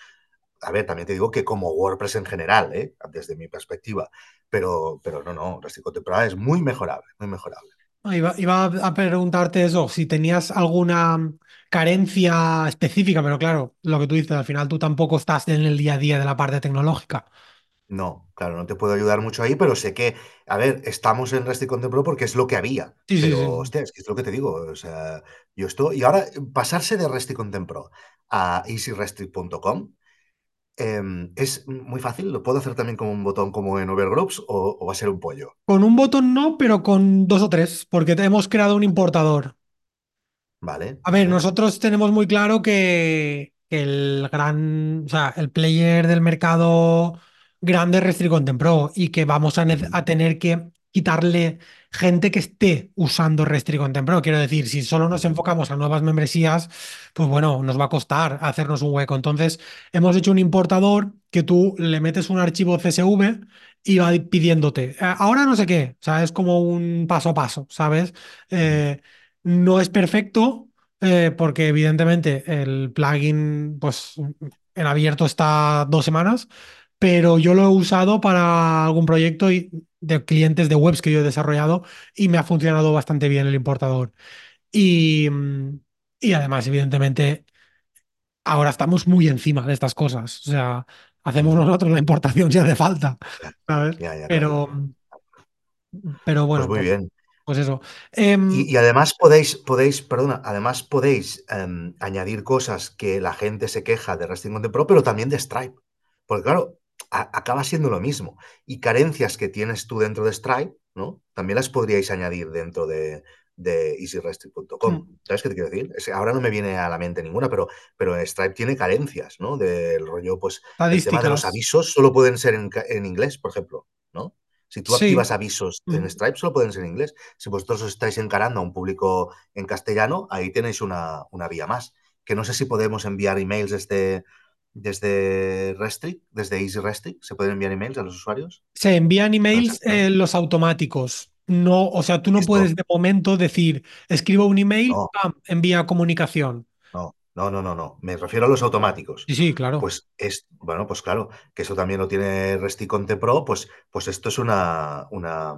A ver, también te digo que como WordPress en general, ¿eh? desde mi perspectiva, pero, pero no, no, Restico temporada es muy mejorable, muy mejorable. Iba, iba a preguntarte eso, si tenías alguna carencia específica, pero claro, lo que tú dices, al final tú tampoco estás en el día a día de la parte tecnológica. No, claro, no te puedo ayudar mucho ahí, pero sé que, a ver, estamos en Resti Content Pro porque es lo que había. Sí, Pero, sí. hostia, es que es lo que te digo. O sea, yo esto. Y ahora, pasarse de Resti Content Pro a easyrestri.com eh, es muy fácil. ¿Lo puedo hacer también con un botón como en Overgroups o, o va a ser un pollo? Con un botón no, pero con dos o tres, porque hemos creado un importador. Vale, A ver, vale. nosotros tenemos muy claro que, que el gran, o sea, el player del mercado grande es Restri Content Pro y que vamos a, Ujú, a tener que quitarle gente que esté usando Restri Content Pro. Quiero decir, si solo nos ujú, enfocamos a nuevas membresías, pues bueno, nos va a costar hacernos un hueco. Entonces, hemos hecho un importador que tú le metes un archivo CSV y va pidiéndote, "Eh, ahora no sé qué, o sea, es como un paso a paso, ¿sabes? ujú, Eh, no es perfecto eh, porque evidentemente el plugin, pues en abierto está dos semanas, pero yo lo he usado para algún proyecto y- de clientes de webs que yo he desarrollado y me ha funcionado bastante bien el importador. Y, mm, y además, evidentemente, ahora estamos muy encima de estas cosas. O sea, hacemos nosotros la importación si hace falta, Ya, ¿sabes? ya, ya, claro. Pero, pero Pues bueno, muy pues, bien. pues eso. Em, Y, y además podéis, podéis, perdona, además podéis em, añadir cosas que la gente se queja de Resting Content Pro, pero también de Stripe. Porque claro, a- acaba siendo lo mismo. Y carencias que tienes tú dentro de Stripe, ¿no? También las podríais añadir dentro de, de easyresting.com. ¿Sabes qué te quiero decir? Ahora no me viene a la mente ninguna, pero, pero Stripe tiene carencias, ¿no? Del rollo, pues, el tema de los avisos solo pueden ser en, en inglés, por ejemplo, ¿no? Si tú Sí. activas avisos en Mm. Stripe, solo pueden ser en inglés. Si vosotros os estáis encarando a un público en castellano, ahí tenéis una, una vía más. Que no sé si podemos enviar emails desde, desde Restrict, desde Easy Restrict. ¿Se pueden enviar emails a los usuarios? Se envían emails eh, los automáticos. No, o sea, tú no Esto, puedes de momento decir, escribo un email, no, pam, envía comunicación. no, no, no, no, no. Me refiero a los automáticos. Sí, sí, claro. Pues es, bueno, pues claro, que eso también lo tiene Resting Content Pro, pues, pues esto es una, una,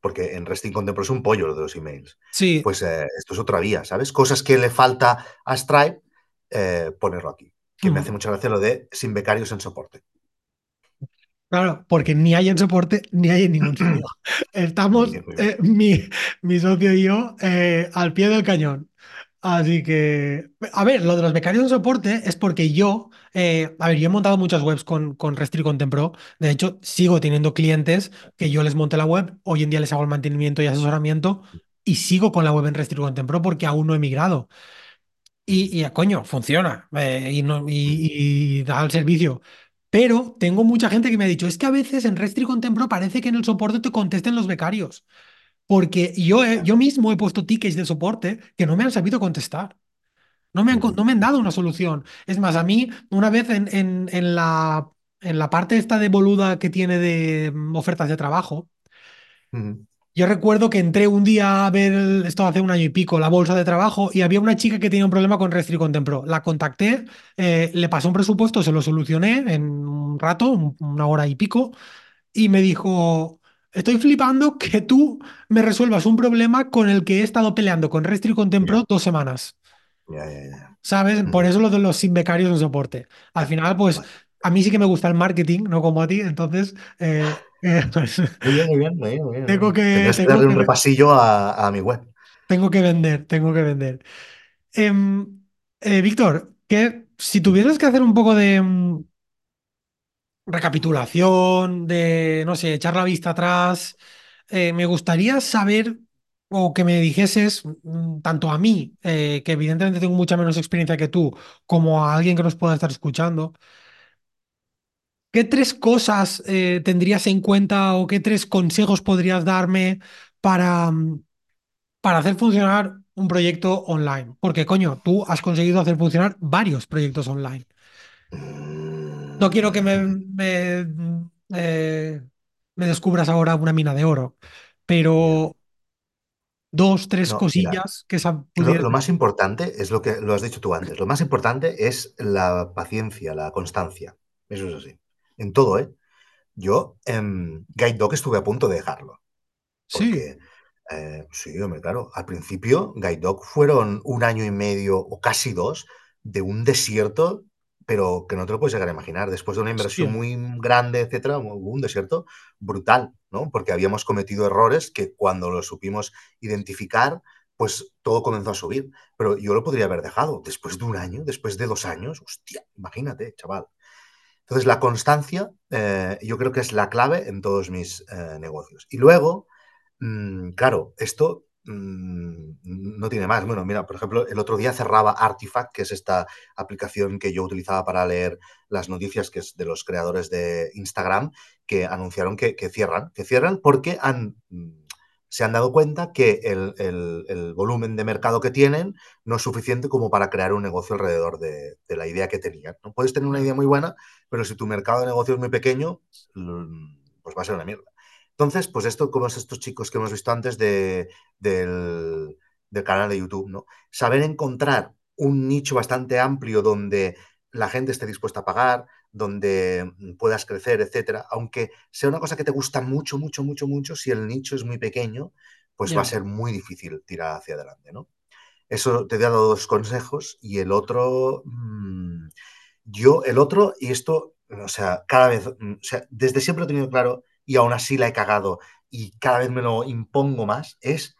porque en Resting Content Pro es un pollo lo de los emails. Sí. Pues eh, esto es otra vía, ¿sabes? Cosas que le falta a Stripe, eh, ponerlo aquí. Que me hace mucha gracia lo de sin becarios en soporte. Claro, porque ni hay en soporte ni hay en ningún sitio. Estamos, eh, mi, mi socio y yo, eh, al pie del cañón. Así que, a ver, lo de los becarios en soporte es porque yo, eh, a ver, yo he montado muchas webs con, con Restri Content Pro. De hecho, sigo teniendo clientes que yo les monté la web, hoy en día les hago el mantenimiento y asesoramiento y sigo con la web en Restri Content Pro porque aún no he migrado. Y, y, coño, funciona eh, y, no, y, y da el servicio. Pero tengo mucha gente que me ha dicho, es que a veces en Restri Content Pro parece que en el soporte te contesten los becarios. Porque yo, he- yo mismo he puesto tickets de soporte que no me han sabido contestar. No me han, no me han dado una solución. Es más, a mí, una vez en, en, en la, en la parte esta de boluda que tiene de mm, ofertas de trabajo, yo recuerdo que entré un día a ver, esto hace un año y pico, la bolsa de trabajo y había una chica que tenía un problema con Restri Content Pro. La contacté, eh, le pasé un presupuesto, se lo solucioné en un rato, un- una hora y pico, y me dijo, estoy flipando que tú me resuelvas un problema con el que he estado peleando con Restri Content Ya, Pro dos semanas. ¿Sabes? Por Ujú. eso lo de los sin becarios en soporte. Al final, pues a mí sí que me gusta el marketing, no como a ti, entonces eh, Muy bien, muy bien, muy tengo que, tengo darle un repasillo a, a mi web. tengo que vender, tengo que vender. Em, eh, Víctor, que si tuvieras que hacer un poco de mm, recapitulación, de, no sé, echar la vista atrás, eh, me gustaría saber o que me dijeses, mm, tanto a mí, eh, que evidentemente tengo mucha menos experiencia que tú, como a alguien que nos pueda estar escuchando, ¿qué tres cosas eh, tendrías en cuenta o qué tres consejos podrías darme para, mm, para hacer funcionar un proyecto online? Porque, coño, tú has conseguido hacer funcionar varios proyectos online. No quiero que me, Mm, me, eh, me descubras ahora una mina de oro, pero dos, tres No, mira, cosillas que esa lo, pudieras... lo más importante es lo que lo has dicho tú antes. Lo más importante es la paciencia, la constancia. Eso es así. En todo, ¿eh? Yo en Guide Dog estuve a punto de dejarlo. Sí, eh, sí, hombre, claro, al principio Guide Dog fueron un año y medio o casi dos de un desierto pero que no te lo puedes llegar a imaginar. Después de una inversión muy grande, etcétera, hubo un desierto brutal, ¿no? Porque habíamos cometido errores que cuando lo supimos identificar, pues todo comenzó a subir. Pero yo lo podría haber dejado después de un año, después de dos años. Hostia, imagínate, chaval. Entonces, la constancia eh, yo creo que es la clave en todos mis eh, negocios. Y luego, mmm, claro, esto mmm, no tiene más. Bueno, mira, por ejemplo, el otro día cerraba Artifact, que es esta aplicación que yo utilizaba para leer las noticias, que es de los creadores de Instagram, que anunciaron que, que cierran, que cierran porque han se han dado cuenta que el, el, el, volumen de mercado que tienen no es suficiente como para crear un negocio alrededor de, de, la idea que tenían. ¿no? Puedes tener una idea muy buena, pero si tu mercado de negocio es muy pequeño, pues va a ser una mierda. Entonces, pues esto, como es estos chicos que hemos visto antes de, del, del canal de YouTube, ¿no? Saber encontrar un nicho bastante amplio donde la gente esté dispuesta a pagar, donde puedas crecer, etcétera. Aunque sea una cosa que te gusta mucho, mucho, mucho, mucho, si el nicho es muy pequeño, pues va a ser muy difícil tirar hacia adelante, ¿no? Eso te he dado dos consejos y el otro, mmm, yo, el otro, y esto, o sea, cada vez, o sea, desde siempre lo he tenido claro y aún así la he cagado y cada vez me lo impongo más, es,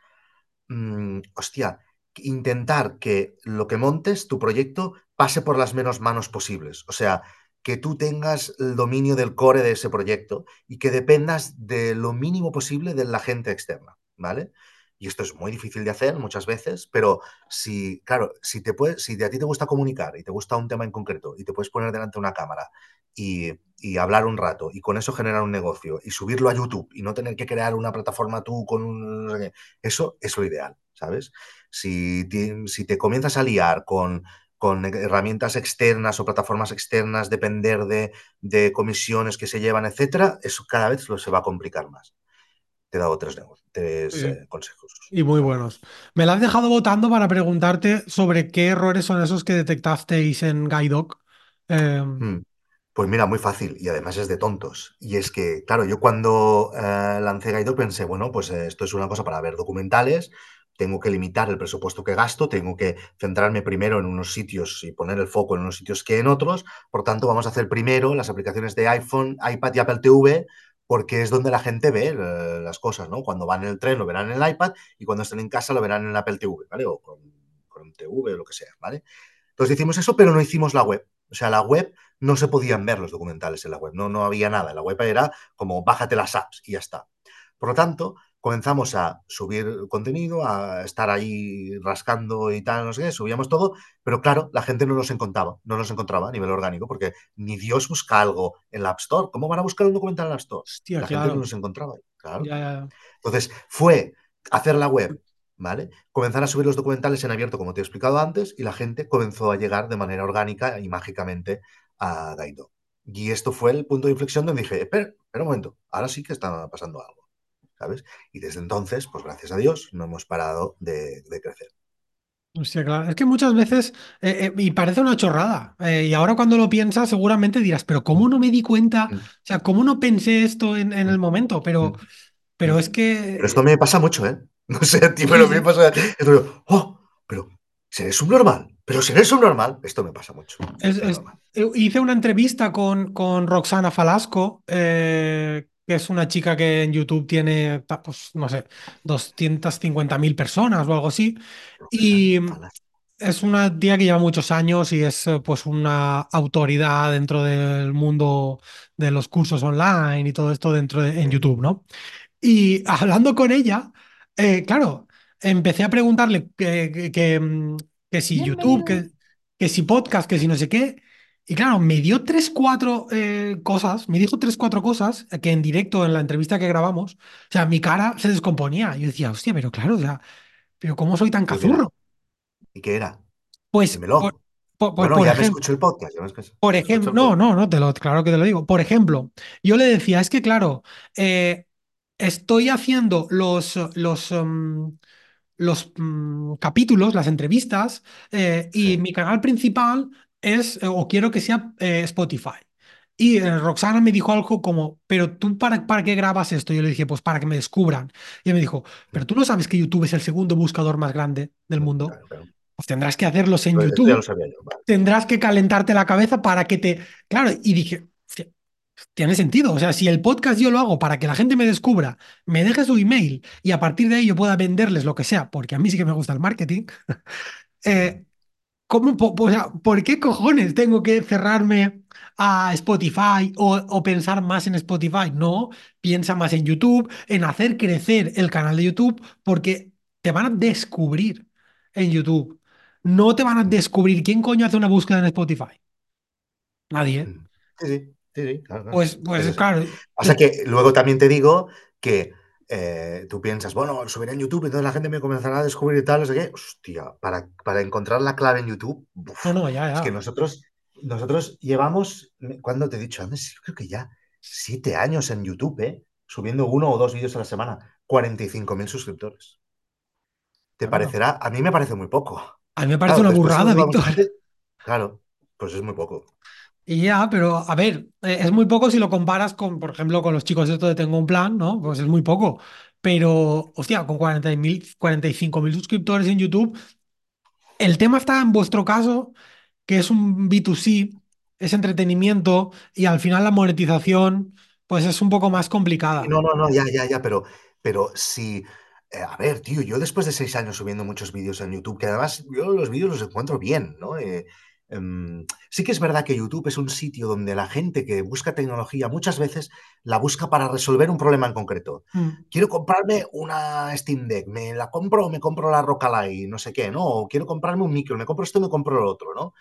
mmm, hostia, intentar que lo que montes, tu proyecto, pase por las menos manos posibles. O sea, que tú tengas el dominio del core de ese proyecto y que dependas de lo mínimo posible de la gente externa, ¿vale? Y esto es muy difícil de hacer muchas veces, pero si, claro, si, te puedes, si a ti te gusta comunicar y te gusta un tema en concreto y te puedes poner delante de una cámara y, hablar un rato y con eso generar un negocio y subirlo a YouTube y no tener que crear una plataforma tú con un... Eso es lo ideal, ¿sabes? Si si te comienzas a liar con con herramientas externas o plataformas externas, depender de, de comisiones que se llevan, etcétera, eso cada vez lo se va a complicar más. Te he dado tres, tres Sí. eh, consejos. Y muy buenos. Me la has dejado votando para preguntarte sobre qué errores son esos que detectasteis en Guidoc. Eh. Pues mira, muy fácil y además es de tontos. Y es que, claro, yo cuando eh, lancé Gaido pensé, bueno, pues eh, esto es una cosa para ver documentales, tengo que limitar el presupuesto que gasto, tengo que centrarme primero en unos sitios y poner el foco en unos sitios que en otros. Por tanto, vamos a hacer primero las aplicaciones de iPhone, iPad y Apple TV, porque es donde la gente ve eh, las cosas, ¿no? Cuando van en el tren lo verán en el iPad y cuando estén en casa lo verán en Apple TV, ¿vale? O con, con TV o lo que sea, ¿vale? Entonces hicimos eso, pero no hicimos la web. O sea, la web no se podían ver los documentales en la web, no, no había nada. La web era como bájate las apps y ya está. Por lo tanto, comenzamos a subir contenido, a estar ahí rascando y tal, no sé qué, subíamos todo, pero claro, la gente no nos encontraba, no nos encontraba a nivel orgánico, porque ni Dios busca algo en la App Store. ¿Cómo van a buscar un documental en la App Store? hostia, La gente no nos encontraba, claro. Ya, ya. Entonces, fue hacer la web, ¿vale? Comenzar a subir los documentales en abierto, como te he explicado antes, y la gente comenzó a llegar de manera orgánica y mágicamente a Gaido. Y esto fue el punto de inflexión donde dije, espera, espera un momento, ahora sí que está pasando algo, ¿sabes? Y desde entonces, pues gracias a Dios, no hemos parado de, de crecer. Claro. Es que muchas veces, eh, eh, y parece una chorrada, eh, y ahora cuando lo piensas seguramente dirás, pero ¿cómo no me di cuenta? O Mm, sea, ¿cómo no pensé esto en, en mm, el momento? Pero, mm, pero mm. es Pero esto que... me pasa mucho, ¿eh? No sé a ti, pero me pasa. Esto oh, pero seré subnormal, pero seré subnormal. Esto me pasa mucho. Es- Es hice una entrevista con, con Roxana Falasco, eh, que es una chica que en YouTube tiene, pues, no sé, 250.000 personas o algo así. Y es una tía que lleva muchos años y es eh, pues una autoridad dentro del mundo de los cursos online y todo esto dentro de, en. YouTube, ¿no? Y hablando con ella, eh, claro, empecé a preguntarle que, que, que, mm, que si YouTube, que, que si podcast, que si no sé qué. Y claro, me dio tres, cuatro eh, cosas, me dijo tres, cuatro cosas que en directo, en la entrevista que grabamos, o sea, mi cara se descomponía. Yo decía, hostia, pero claro, o sea, pero ¿cómo soy tan cazurro? ¿Y qué era? Pues, por, Dímelo. por, por, Bueno, por ya me ejemplo, escucho el podcast. Ya me escucho, por me ejemplo, no, no, no, te lo, claro que te lo digo. Por ejemplo, yo le decía, es que claro, eh, estoy haciendo los, los, em, los mm, capítulos, las entrevistas, eh, y Sí, mi canal principal es, eh, o quiero que sea eh, Spotify. Y eh, Roxana me dijo algo como, pero tú para, ¿para qué grabas esto? Yo le dije, pues para que me descubran. Y ella me dijo, pero tú no sabes que YouTube es el segundo buscador más grande del mundo. claro, claro. pues tendrás que hacerlos en YouTube, sabía yo. Vale. tendrás que calentarte la cabeza para que te... Claro, y dije, "Hostia, tiene sentido, o sea, si el podcast yo lo hago para que la gente me descubra, me deje su email y a partir de ahí yo pueda venderles lo que sea, porque a mí sí que me gusta el marketing, eh, ¿cómo, po- o sea, ¿por qué cojones tengo que cerrarme a Spotify o, o pensar más en Spotify? No, piensa más en YouTube, en hacer crecer el canal de YouTube, porque te van a descubrir en YouTube. No te van a descubrir quién coño hace una búsqueda en Spotify. Nadie. Mm. Sí, sí, sí, sí, claro, claro. Pues, Es pues claro, Pasa que luego también te digo que eh, tú piensas, bueno, subiré en YouTube, entonces la gente me comenzará a descubrir y tal, no sé qué. Hostia, para, para encontrar la clave en YouTube, uf, no, no, ya, es que nosotros, nosotros llevamos, ¿cuándo te he dicho antes? Yo creo que ya siete años en YouTube, ¿eh? Subiendo uno o dos vídeos a la semana, 45.000 suscriptores. ¿Te Claro. parecerá? A mí me parece muy poco. A mí me parece Claro, una burrada, Víctor. gente, claro, pues es muy poco. Y ya, pero a ver, eh, es muy poco si lo comparas con, por ejemplo, con los chicos de esto de Tengo un Plan, ¿no? Pues es muy poco. Pero, hostia, con 40.000, 45.000 suscriptores en YouTube, el tema está en vuestro caso, que es un B2C, es entretenimiento y al final la monetización, pues es un poco más complicada. no, no, no, ya, ya, ya, pero, pero si, eh, a ver, tío, yo después de seis años subiendo muchos vídeos en YouTube, que además yo los vídeos los encuentro bien, ¿no? Eh, em, sí que es verdad que YouTube es un sitio donde la gente que busca tecnología muchas veces la busca para resolver un problema en concreto. Mm, Quiero comprarme una Steam Deck, ¿me la compro o me compro la Rockallai? No sé qué, ¿no? O quiero comprarme un micro, me compro esto y me compro lo otro, ¿no?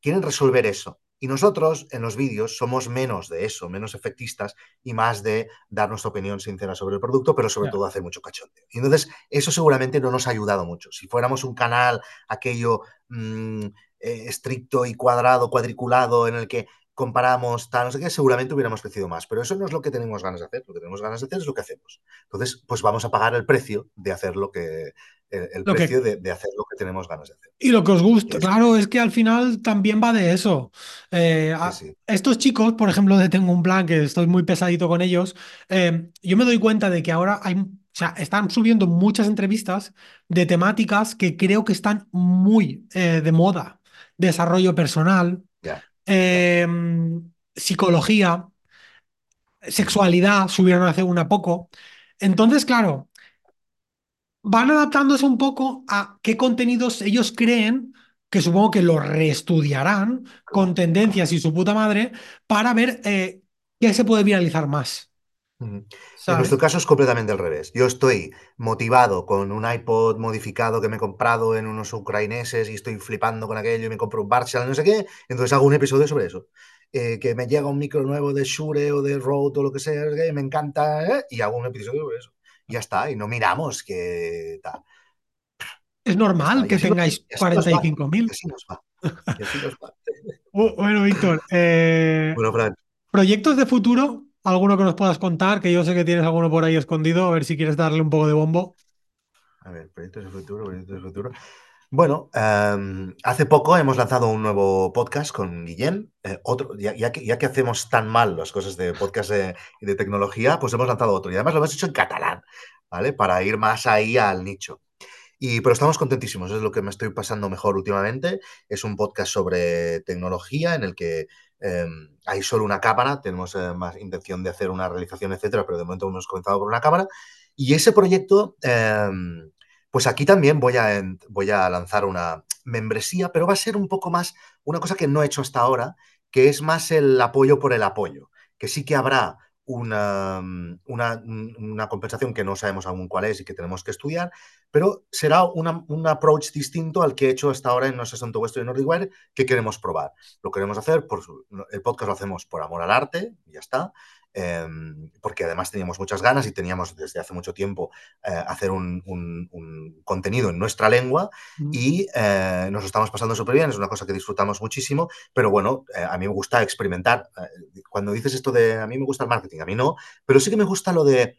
Quieren resolver eso. Y nosotros en los vídeos somos menos de eso, menos efectistas y más de dar nuestra opinión sincera sobre el producto, pero sobre todo hacer mucho cachondeo. Y entonces eso seguramente no nos ha ayudado mucho. Si fuéramos un canal aquello mmm, eh, estricto y cuadrado, cuadriculado, en el que comparamos tal, no sé qué, seguramente hubiéramos crecido más. Pero eso no es lo que tenemos ganas de hacer. Lo que tenemos ganas de hacer es lo que hacemos. Entonces, pues vamos a pagar el precio de hacer lo que, el, el Lo precio que, de, de, hacer lo que tenemos ganas de hacer. y lo que os gusta, es, claro, es que al final también va de eso. Eh, sí, a- sí. estos chicos, por ejemplo, de Tengo un Plan, que estoy muy pesadito con ellos, eh, yo me doy cuenta de que ahora hay, o sea, están subiendo muchas entrevistas de temáticas que creo que están muy eh, de moda. Desarrollo personal, eh, psicología, sexualidad, subieron hace una poco. Entonces, claro. van adaptándose un poco a qué contenidos ellos creen, que supongo que lo reestudiarán con tendencias y su puta madre, para ver eh, qué se puede viralizar más, En nuestro caso es completamente al revés. Yo estoy motivado con un iPod modificado que me he comprado en unos ucraneses y estoy flipando con aquello y me compro un Marshall, no sé qué, entonces hago un episodio sobre eso. Eh, que me llega un micro nuevo de Shure o de Rode o lo que sea, me encanta, ¿eh? y hago un episodio sobre eso. Y ya está, y no miramos que tal. Es normal que tengáis y así nos va, y 45.000. así nos va, y así nos va. Bu- Bueno, Víctor, eh, Bueno, Fran, proyectos de futuro, alguno que nos puedas contar, que yo sé que tienes alguno por ahí escondido, a ver si quieres darle un poco de bombo. a ver, proyectos de futuro, proyectos de futuro. Bueno, um, hace poco hemos lanzado un nuevo podcast con Guillem. Eh, otro, ya, que, hacemos tan mal las cosas de podcast de, de, tecnología, pues hemos lanzado otro. Y además lo hemos hecho en catalán, ¿vale? Para ir más ahí al nicho. Y, pero estamos contentísimos, es lo que me estoy pasando mejor últimamente. Es un podcast sobre tecnología en el que eh, hay solo una cámara, tenemos eh, más intención de hacer una realización, etcétera, pero de momento hemos comenzado por una cámara. Y ese proyecto, eh, pues aquí también voy a, voy a lanzar una membresía, pero va a ser un poco más una cosa que no he hecho hasta ahora, que es más el apoyo por el apoyo, que sí que habrá una, una, una, compensación que no sabemos aún cuál es y que tenemos que estudiar, pero será un approach distinto al que he hecho hasta ahora en No sé Santo Vuestro y Nordicware que queremos probar. Lo queremos hacer, por, el podcast lo hacemos por amor al arte, ya está, eh, porque además teníamos muchas ganas y teníamos desde hace mucho tiempo eh, hacer un, un, un, contenido en nuestra lengua Mm. y eh, nos lo estamos pasando súper bien, es una cosa que disfrutamos muchísimo, pero bueno, eh, a mí me gusta experimentar. Cuando dices esto de a mí me gusta el marketing, a mí no, pero sí que me gusta lo de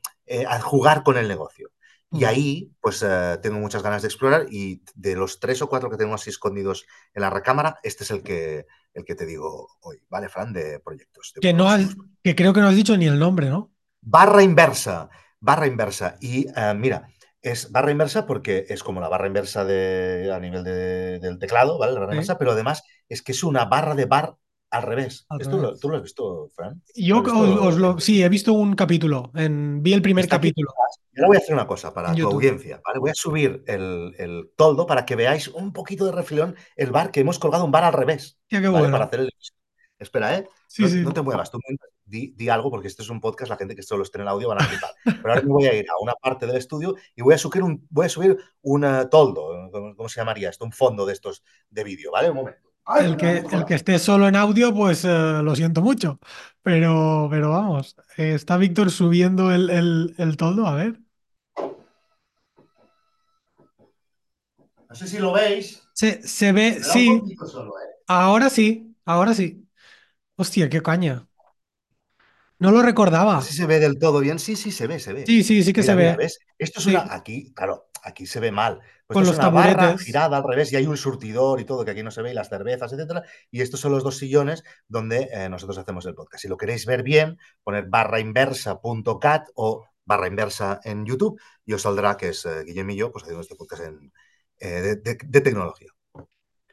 jugar con el negocio. Y ahí, pues eh, tengo muchas ganas de explorar y de los tres o cuatro que tenemos así escondidos en la recámara, este es el que, el que te digo hoy, ¿vale, Fran? De proyectos. De Que, no has, que creo que no has dicho ni el nombre, ¿no? Barra inversa, barra inversa. Y uh, mira, es barra inversa porque es como la barra inversa de, a nivel de, del teclado, ¿vale? La barra Sí, inversa, pero además es que es una barra de bar al revés. al ¿Esto lo, revés. tú lo has visto, Fran? Yo ¿Lo has os, lo, sí, he visto un capítulo, en, vi el primer Está aquí. capítulo Y ahora voy a hacer una cosa para tu audiencia, ¿vale? Voy a subir el, el toldo para que veáis un poquito de refilón el bar, que hemos colgado un bar al revés, qué ¿vale? Para bueno. hacer el... Espera, ¿eh? Sí, No, sí. no te muevas, tú di, di algo, porque este es un podcast, la gente que solo esté en el audio van a flipar. Pero ahora me voy a ir a una parte del estudio y voy a subir un, voy a subir un eh, toldo, ¿cómo, cómo se llamaría esto? Un fondo de estos de vídeo, ¿vale? Un momento. El que, el que esté solo en audio, pues eh, lo siento mucho. Pero, pero vamos, eh, está Víctor subiendo el, el, el toldo, a ver. No sé si lo veis. Se, se ve, sí, solo, ¿eh? ahora sí, ahora sí. Hostia, qué caña. No lo No recordaba. sé si se ve del todo bien. Sí, sí, se ve, se ve. Sí, sí, sí que se mira, ve. ¿ves? Esto es Sí, una. Aquí, claro, aquí se ve mal. Pues con esto es los una barra girada al revés y hay un surtidor y todo que aquí no se ve, y las cervezas, etcétera. Y estos son los dos sillones donde eh, nosotros hacemos el podcast. Si lo queréis ver bien, poned barra inversa.cat o barra inversa en YouTube y os saldrá que es eh, Guillem y yo pues, haciendo este podcast en, eh, de, de- de tecnología.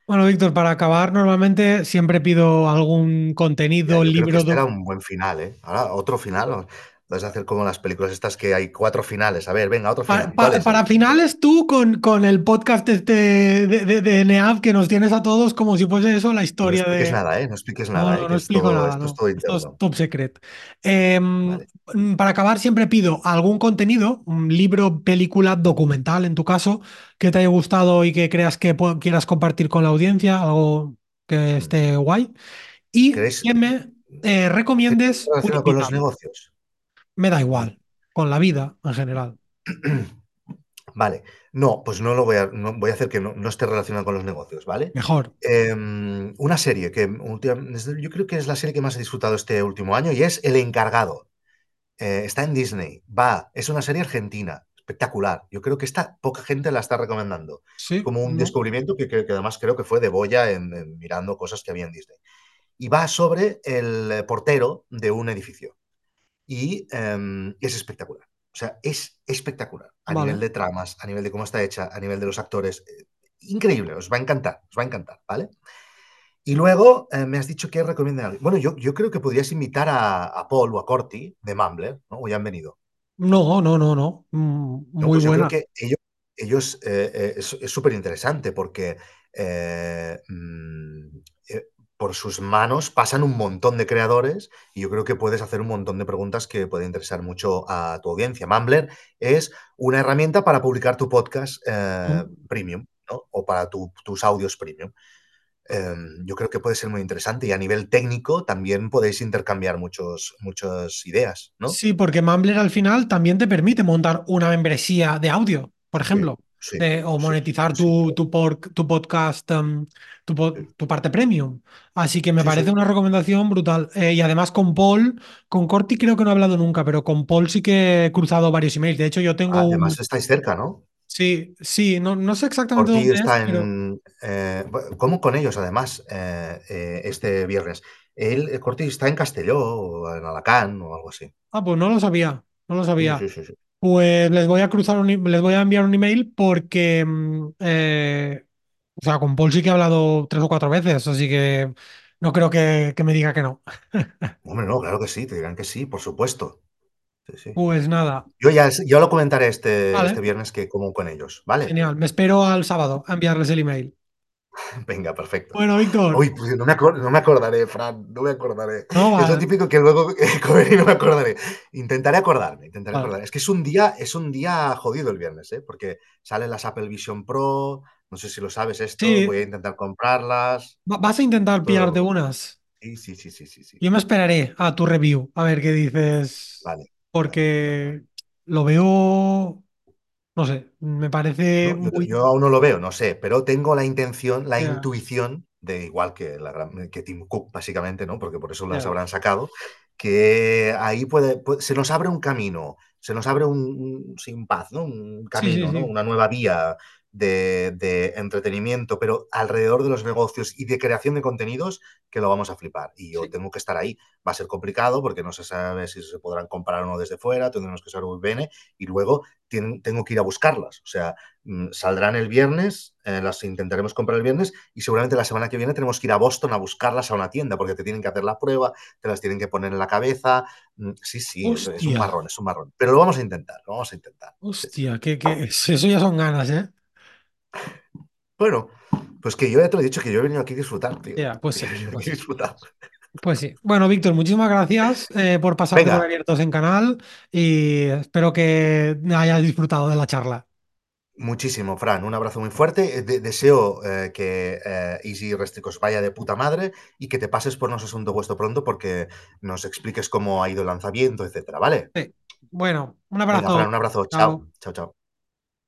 Bueno, Víctor, para acabar, normalmente siempre pido algún Ya, contenido, yo creo que libro. este era un buen final, ¿eh? Ahora, otro final. ¿No? Vas a hacer como las películas estas que hay cuatro finales. A ver, venga, otro final. para finales, tú con, con el podcast este de, de, de NEAF que nos tienes a todos como si fuese eso la No historia expliques de. nada, ¿eh? No expliques No, nada, no, ¿eh? no explico nada, esto es no. todo Esto es top secret. Em, Vale. para acabar, siempre pido algún contenido, un libro, película, documental, en tu caso, que te haya gustado y que creas que quieras compartir con la audiencia, algo que Mm. esté guay. Y ¿Queréis que me eh, recomiendes con los negocios? Me da igual, con la vida en general. Vale. No, pues no lo voy a, no, voy a hacer que no, no esté relacionado con los negocios, ¿vale? Mejor. Em, una serie que yo creo que es la serie que más he disfrutado este último año y es El Encargado. Eh, está en Disney. Va, es una serie argentina. Espectacular. Yo creo que esta poca gente la está recomendando. Sí, Como un descubrimiento que, que- que además creo que fue de Boya en, en mirando cosas que había en Disney. Y va sobre el portero de un edificio. Y em, es espectacular. O sea, es espectacular. A Vale. nivel de tramas, a nivel de cómo está hecha, a nivel de los actores. Eh, Increíble, os va a encantar, os va a encantar, ¿vale? Y luego eh, me has dicho que recomiendan. Bueno, yo, yo creo que podrías invitar a, a Paul o a Corti de Mumbler, ¿no? O ya han venido. No, no, no, no. Mm, No, Muy pues yo creo que ellos, ellos eh, es súper interesante porque mm, por sus manos pasan un montón de creadores y yo creo que puedes hacer un montón de preguntas que pueden interesar mucho a tu audiencia. Mumbler es una herramienta para publicar tu podcast eh, premium, ¿no? O para tu- tus audios premium. Eh, yo creo que puede ser muy interesante y a nivel técnico también podéis intercambiar muchos, muchas ideas, ¿no? Sí, porque Mumbler al final también te permite montar una membresía de audio, por ejemplo, Sí, de- o monetizar sí, tu, tu, por- tu podcast, em, tu, parte premium. Así que me parece una recomendación brutal. Eh, y además con Paul, con Corti creo que no he hablado nunca, pero con Paul sí que he cruzado varios emails. De hecho, yo tengo un... Además estáis cerca, ¿no? Sí, sí, no, no sé exactamente Ortiz dónde es, está pero... en. Eh, ¿Cómo con ellos, además, eh, este viernes? Él, Corti está en Castelló o en Alacant o algo así. Ah, pues no lo sabía, no lo sabía. sí, sí, sí. Pues les voy a cruzar un, les voy a enviar un email porque, mm, eh, o sea, con Paul sí que he hablado tres o cuatro veces, así que no creo que, que me diga que no. Hombre, no, claro que sí, te dirán que sí, por supuesto. Sí, sí. Pues nada, Yo ya yo lo comentaré este, Vale. este viernes que como con ellos, ¿vale? genial. Me espero al sábado a enviarles el email. Venga, perfecto. Bueno, Víctor, Uy, pues no me, acor- no me acordaré, Fran, no me acordaré. no Es lo típico que luego eh, comeré y no me acordaré. Intentaré acordarme, intentaré Vale. acordarme. Es que es un día, es un día jodido el viernes, ¿eh? Porque salen las Apple Vision Pro, no sé si lo sabes esto, Sí. voy a intentar comprarlas. Va- ¿Vas a intentar pillarte unas? Sí, sí, sí, sí, sí, sí. Yo me esperaré a tu review, a ver qué dices, Vale. porque lo veo, no sé, me parece No, yo, muy... yo aún no lo veo, no sé, pero tengo la intención, la intuición de igual que, la que Tim Cook, básicamente, ¿no? Porque por eso las habrán sacado, que ahí puede, puede, se nos abre un camino, se nos abre un, un sin paz, ¿no? Un Sí, sí, camino, ¿no? sí. Una nueva vía de, de, entretenimiento, pero alrededor de los negocios y de creación de contenidos que lo vamos a flipar. Y yo sí. tengo que estar ahí. Va a ser complicado porque no se sabe si se podrán comprar o no desde fuera, tendremos que muy bien y luego tienen, tengo que ir a buscarlas. O sea, mmm, saldrán el viernes, eh, las intentaremos comprar el viernes y seguramente la semana que viene tenemos que ir a Boston a buscarlas a una tienda porque te tienen que hacer la prueba, te las tienen que poner en la cabeza. Mm, sí, sí, es, es, un marrón, es un marrón. Pero lo vamos a intentar, lo vamos a intentar. Hostia, que eso ya son ganas, ¿eh? Bueno, pues que yo ya te lo he dicho, que yo he venido aquí a disfrutar, tío. Yeah, pues sí, pues sí. disfrutar. Pues sí. Bueno, Víctor, muchísimas gracias eh, por Venga. por abiertos en canal y espero que hayas disfrutado de la charla. Muchísimo, Fran. Un abrazo muy fuerte. De deseo eh, que eh, Easy Restricos vaya de puta madre y que te pases por nos asunto vuestro pronto porque nos expliques cómo ha ido el lanzamiento, etcétera, ¿vale? Sí. Bueno, un abrazo. Venga, Fran, un abrazo. Chao, chao, chao.